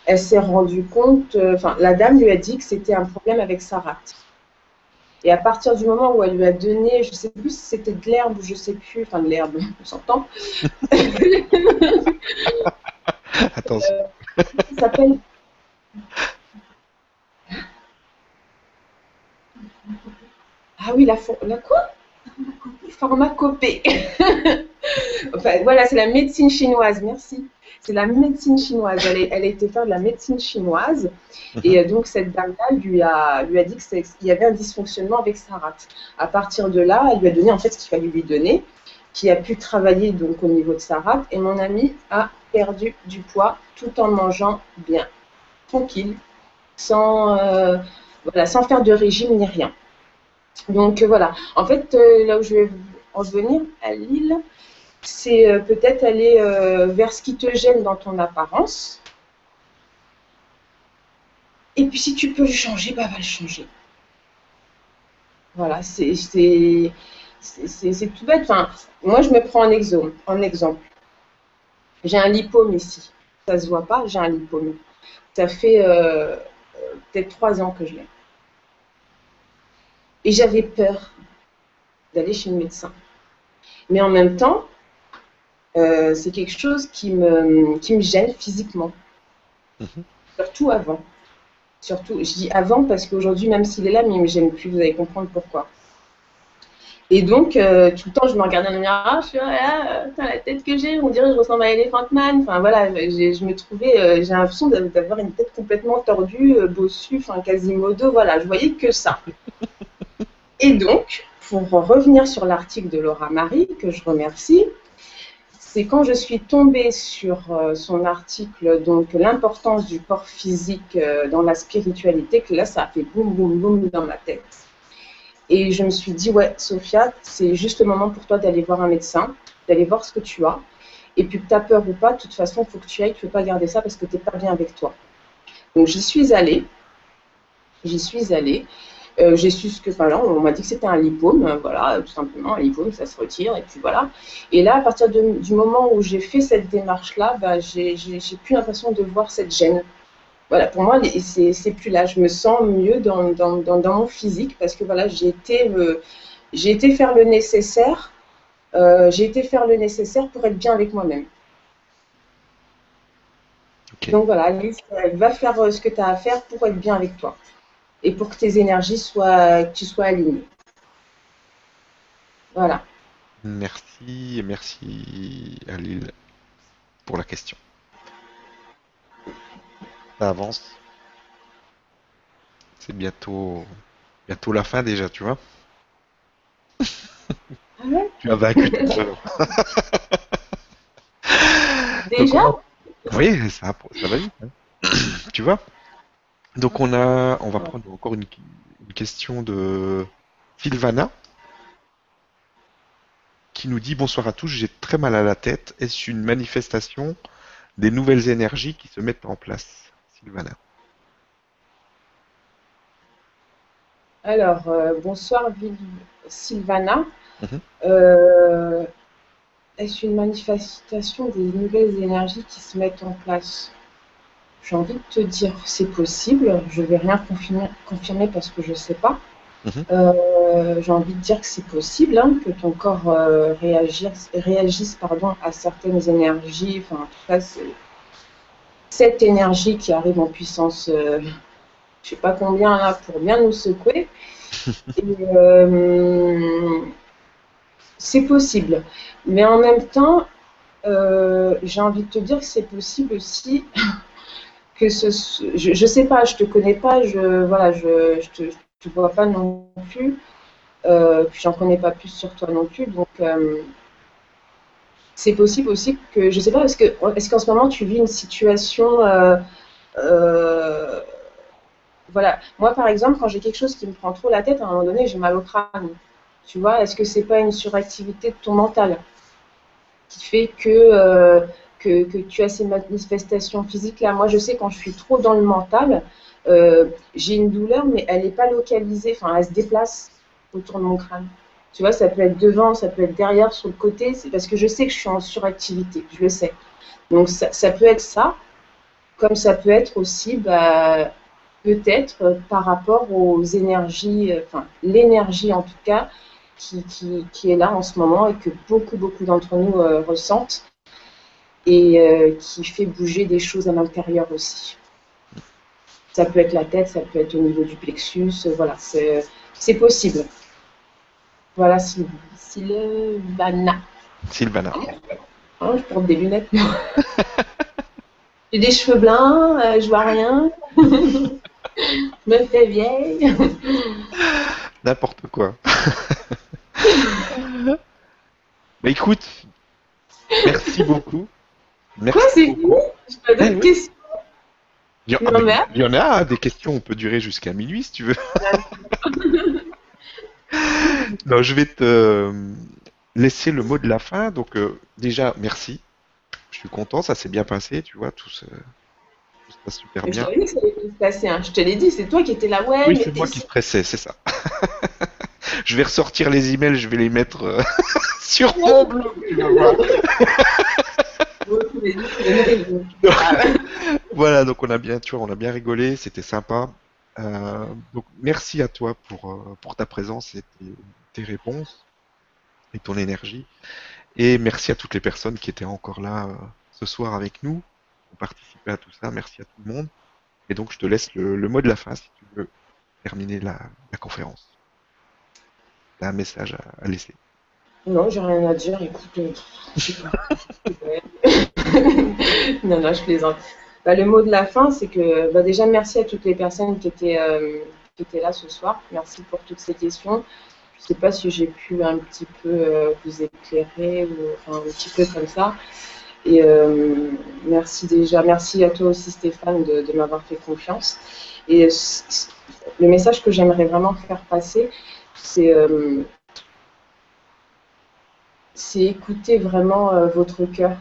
elle s'est rendue compte, euh, enfin, la dame lui a dit que c'était un problème avec sa rate. Et à partir du moment où elle lui a donné, je ne sais plus si c'était de l'herbe ou je ne sais plus, enfin de l'herbe, on s'entend. Attention. Euh, ça s'appelle. Ah oui, la, la quoi? Pharmacopée. enfin, voilà, c'est la médecine chinoise, merci c'est la médecine chinoise. Elle, a été faire de la médecine chinoise. Et euh, donc, cette dame-là lui a, lui a dit qu'il y avait un dysfonctionnement avec sa rate. À partir de là, elle lui a donné en fait ce qu'il fallait lui donner, qui a pu travailler donc au niveau de sa rate. Et mon ami a perdu du poids tout en mangeant bien, tranquille, sans, euh, voilà, sans faire de régime ni rien. Donc voilà. En fait, euh, là où je vais en venir, à Lille, c'est euh, peut-être aller euh, vers ce qui te gêne dans ton apparence. Et puis si tu peux le changer, bah va le changer. Voilà, c'est tout bête. Enfin, moi, je me prends en exemple. Exemple. J'ai un lipome ici. Ça se voit pas, j'ai un lipome. Ça fait euh, peut-être trois ans que je l'ai. Et j'avais peur d'aller chez le médecin. Mais en même temps, euh, c'est quelque chose qui me, qui me gêne physiquement. Mhm. Surtout avant. Surtout, je dis avant parce qu'aujourd'hui, même s'il est là, mais il me gêne plus, vous allez comprendre pourquoi. Et donc, euh, tout le temps, je me regarde dans le miroir, je suis ah, putain, la tête que j'ai, on dirait que je ressemble à Elephant Man. Enfin voilà, j'ai- je me trouvais, euh, j'ai l'impression d'av- d'avoir une tête complètement tordue, bossue, enfin quasimodo, voilà, je voyais que ça. Et donc, pour revenir sur l'article de Laura Marie, que je remercie, c'est quand je suis tombée sur euh, son article, donc l'importance du corps physique euh, dans la spiritualité, que là, ça a fait boum, boum, boum dans ma tête. Et je me suis dit, ouais, Sophia, c'est juste le moment pour toi d'aller voir un médecin, d'aller voir ce que tu as. Et puis que tu as peur ou pas, de toute façon, il faut que tu ailles, tu ne peux pas garder ça parce que tu n'es pas bien avec toi. Donc j'y suis allée. J'y suis allée. Euh, j'ai su ce que, enfin, là, on m'a dit que c'était un lipome, euh, voilà, tout simplement, un lipome, ça se retire, et puis voilà. Et là, à partir de- du moment où j'ai fait cette démarche-là, bah, j'ai plus l'impression de voir cette gêne. Voilà, pour moi, c'est plus là. Je me sens mieux dans, dans, dans, dans mon physique parce que voilà, j'ai été, faire le nécessaire. euh, j'ai été faire le nécessaire pour être bien avec moi-même. Donc voilà, Alice, euh, va faire euh, ce que tu as à faire pour être bien avec toi et pour que tes énergies soient, que tu sois aligné. Voilà. Merci merci à Lille pour la question. Ça avance. C'est bientôt, bientôt la fin déjà, tu vois. Ah ouais? Tu as vaincu. Déjà? Oui, ça, ça va vite. hein. tu vois? Donc on a, on va prendre encore une, une question de Sylvana qui nous dit bonsoir à tous, j'ai très mal à la tête. Est-ce une manifestation des nouvelles énergies qui se mettent en place, Sylvana? Alors, euh, bonsoir Sylvana. Mhm. Euh, Est-ce une manifestation des nouvelles énergies qui se mettent en place? J'ai envie de te dire, c'est possible. Je vais rien confirmer, confirmer parce que je ne sais pas. Mhm. Euh, j'ai envie de dire que c'est possible hein, que ton corps euh, réagisse, réagisse pardon, à certaines énergies. Enfin, en tout cas, c'est cette énergie qui arrive en puissance, euh, je sais pas combien là, pour bien nous secouer. Et, c'est possible. Mais en même temps, euh, j'ai envie de te dire que c'est possible aussi que je, je sais pas, je te connais pas, je voilà, je, je te, vois pas non plus, euh, puis j'en connais pas plus sur toi non plus, donc euh, c'est possible aussi que je sais pas, est-ce que est-ce qu'en ce moment tu vis une situation, euh, voilà, moi par exemple quand j'ai quelque chose qui me prend trop la tête, à un moment donné j'ai mal au crâne, tu vois, est-ce que c'est pas une suractivité de ton mental qui fait que que, tu as ces manifestations physiques là. Moi, je sais quand je suis trop dans le mental, euh, j'ai une douleur, mais elle n'est pas localisée, enfin, elle se déplace autour de mon crâne. Tu vois, ça peut être devant, ça peut être derrière, sur le côté, c'est parce que je sais que je suis en suractivité, je le sais. Donc, ça, peut être ça, comme ça peut être aussi, bah, peut-être euh, par rapport aux énergies, euh, enfin, l'énergie en tout cas, qui, qui, qui est là en ce moment et que beaucoup, beaucoup d'entre nous ressentent et euh, qui fait bouger des choses à l'intérieur aussi. Ça peut être la tête, ça peut être au niveau du plexus, euh, voilà, c'est possible. Voilà, Syl- Sylvana. Sylvana. Hein, je porte des lunettes. J'ai des cheveux blancs, euh, je vois rien. je me fais vieille. N'importe quoi. Bah écoute, merci beaucoup. Merci Quoi, c'est fini Je pas d'autres oui. questions. Il y, en- Non, ah, mais il y en a des questions, on peut durer jusqu'à minuit si tu veux. non, je vais te euh, laisser le mot de la fin. Donc euh, déjà, merci. Je suis content, ça s'est bien passé, tu vois, tout se, tout se passe super Mais bien. que ça allait se passer, hein. Je te l'ai dit, c'est toi qui étais là. Ouais, Oui, c'est moi qui stressais, c'est ça. je vais ressortir les emails, je vais les mettre euh, sur mon blog. tu vas voir. Voilà, donc on a bien, tu vois, on a bien rigolé, c'était sympa. Euh, donc merci à toi pour, euh, pour ta présence et tes, réponses et ton énergie. Et merci à toutes les personnes qui étaient encore là euh, ce soir avec nous, qui ont participé à tout ça. Merci à tout le monde. Et donc, je te laisse le, mot de la fin si tu veux terminer la, conférence. T'as un message à laisser. Non, j'ai rien à dire. Écoute, euh, je sais pas. non, non, je plaisante. Bah, le mot de la fin, c'est que bah, déjà merci à toutes les personnes qui étaient, euh, qui étaient là ce soir. Merci pour toutes ces questions. Je ne sais pas si j'ai pu un petit peu euh, vous éclairer ou enfin, un petit peu comme ça. Et euh, merci déjà, merci à toi aussi Stéphane de, de m'avoir fait confiance. Et le message que j'aimerais vraiment faire passer, c'est c'est écouter vraiment euh, votre cœur,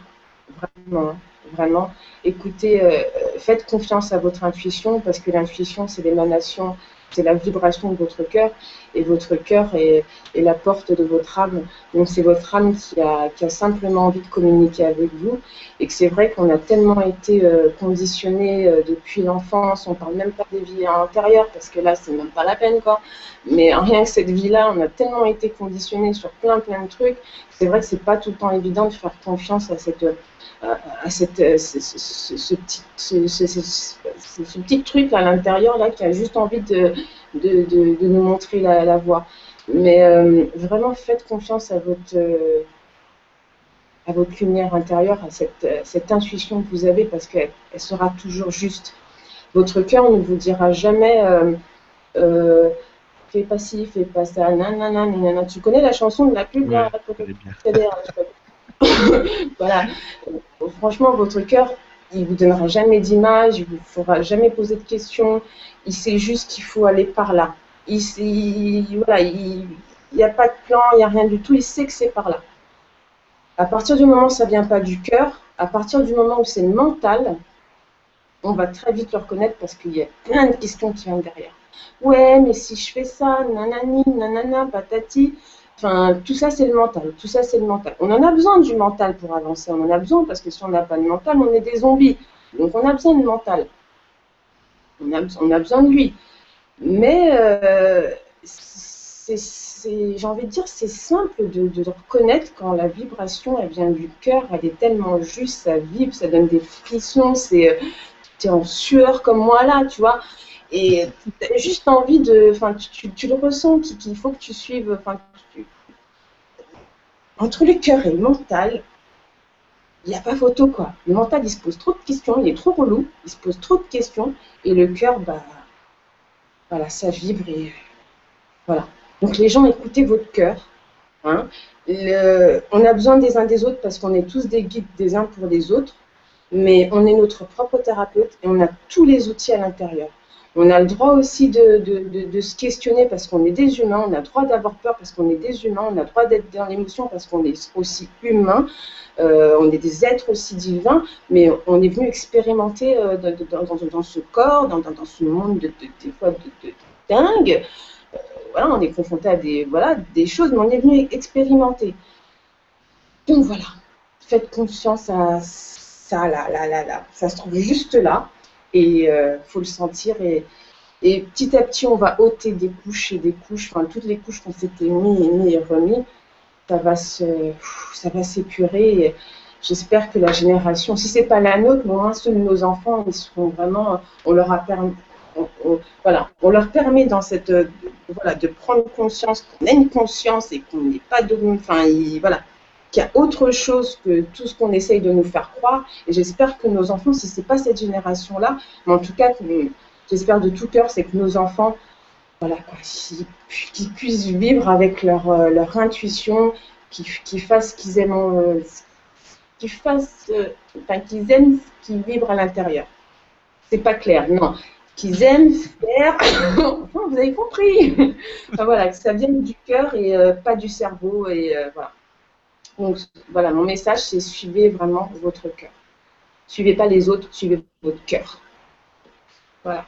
vraiment, vraiment. Écoutez, euh, faites confiance à votre intuition parce que l'intuition, c'est l'émanation, c'est la vibration de votre cœur et votre cœur est, la porte de votre âme. Donc c'est votre âme qui a, simplement envie de communiquer avec vous et que c'est vrai qu'on a tellement été euh, conditionné euh, depuis l'enfance, on parle même pas des vies antérieures parce que là c'est même pas la peine quoi. Mais rien que cette vie-là, on a tellement été conditionné sur plein plein de trucs. C'est vrai que c'est pas tout le temps évident de faire confiance à cette à, cette, euh, ce, ce- ce- ce petit, truc à l'intérieur là qui a juste envie de, de, de, de nous montrer la, la voie. Mais euh, vraiment faites confiance à votre euh, à votre lumière intérieure, à cette, cette intuition que vous avez parce qu'elle elle sera toujours juste. Votre cœur ne vous dira jamais euh, fais pas ci, fais pas ça, nanana, nanana. Tu connais la chanson de la pub là, Voilà. Franchement, votre cœur, il vous donnera jamais d'image, il vous fera jamais poser de questions. Il sait juste qu'il faut aller par là. Il, n'y a pas de plan, il n'y a rien du tout. Il sait que c'est par là. À partir du moment où ça vient pas du cœur, à partir du moment où c'est mental, on va très vite le reconnaître parce qu'il y a plein de questions qui viennent derrière. Ouais, mais si je fais ça, nanani, nanana, patati. Enfin, tout ça, c'est le mental. Tout ça, c'est le mental. On en a besoin du mental pour avancer. On en a besoin parce que si on n'a pas de mental, on est des zombies. Donc, on a besoin de mental. On a, besoin de lui. Mais, euh, j'ai envie de dire, c'est simple de, reconnaître quand la vibration, elle vient du cœur, elle est tellement juste, ça vibre, ça donne des frissons, c'est, tu es en sueur comme moi là, tu vois. Et tu as juste envie de. Enfin, tu, le ressens qu'il faut que tu suives. Enfin, entre le cœur et le mental, il n'y a pas photo, quoi. Le mental, il se pose trop de questions, il est trop relou, il se pose trop de questions. Et le cœur, bah. Voilà, ça vibre et. Voilà. Donc, les gens, écoutez votre cœur. Hein. On a besoin des uns des autres parce qu'on est tous des guides des uns pour les autres mais on est notre propre thérapeute et on a tous les outils à l'intérieur. On a le droit aussi de, se questionner parce qu'on est des humains, on a le droit d'avoir peur parce qu'on est des humains, on a le droit d'être dans l'émotion parce qu'on est aussi humain, euh, on est des êtres aussi divins, mais on est venu expérimenter euh, dans, ce corps, dans, ce monde de, de- des fois de, dingue. Euh, voilà, on est confronté à des, voilà, des choses, mais on est venu expérimenter. Donc voilà, faites confiance à ça, là, là, là, là. Ça se trouve juste là. Et il faut le sentir. Et, et petit à petit, on va ôter des couches et des couches. Enfin, toutes les couches qu'on s'était mis et mis et remis, ça va se, ça va s'épurer. J'espère que la génération, si c'est pas la nôtre, au moins ceux de nos enfants, ils seront vraiment, on leur a voilà, on leur permet dans cette, euh, voilà, de prendre conscience qu'on a une conscience et qu'on n'est pas de, enfin, il- voilà, qu'il y a autre chose que tout ce qu'on essaye de nous faire croire. Et j'espère que nos enfants, si c'est pas cette génération-là, mais en tout cas, j'espère de tout cœur, c'est que nos enfants, voilà, qu'ils qu'ils puissent vivre avec leur, euh, leur intuition, qu'ils qu'ils fassent ce qu'ils aiment, euh, qu'ils euh, enfin, qu'ils aiment ce qui vibre à l'intérieur. C'est pas clair, non. Qu'ils aiment faire, vous avez compris. Enfin, voilà, que ça vienne du cœur et pas du cerveau et voilà. Donc voilà, mon message, c'est suivez vraiment votre cœur. Suivez pas les autres, suivez votre cœur. Voilà.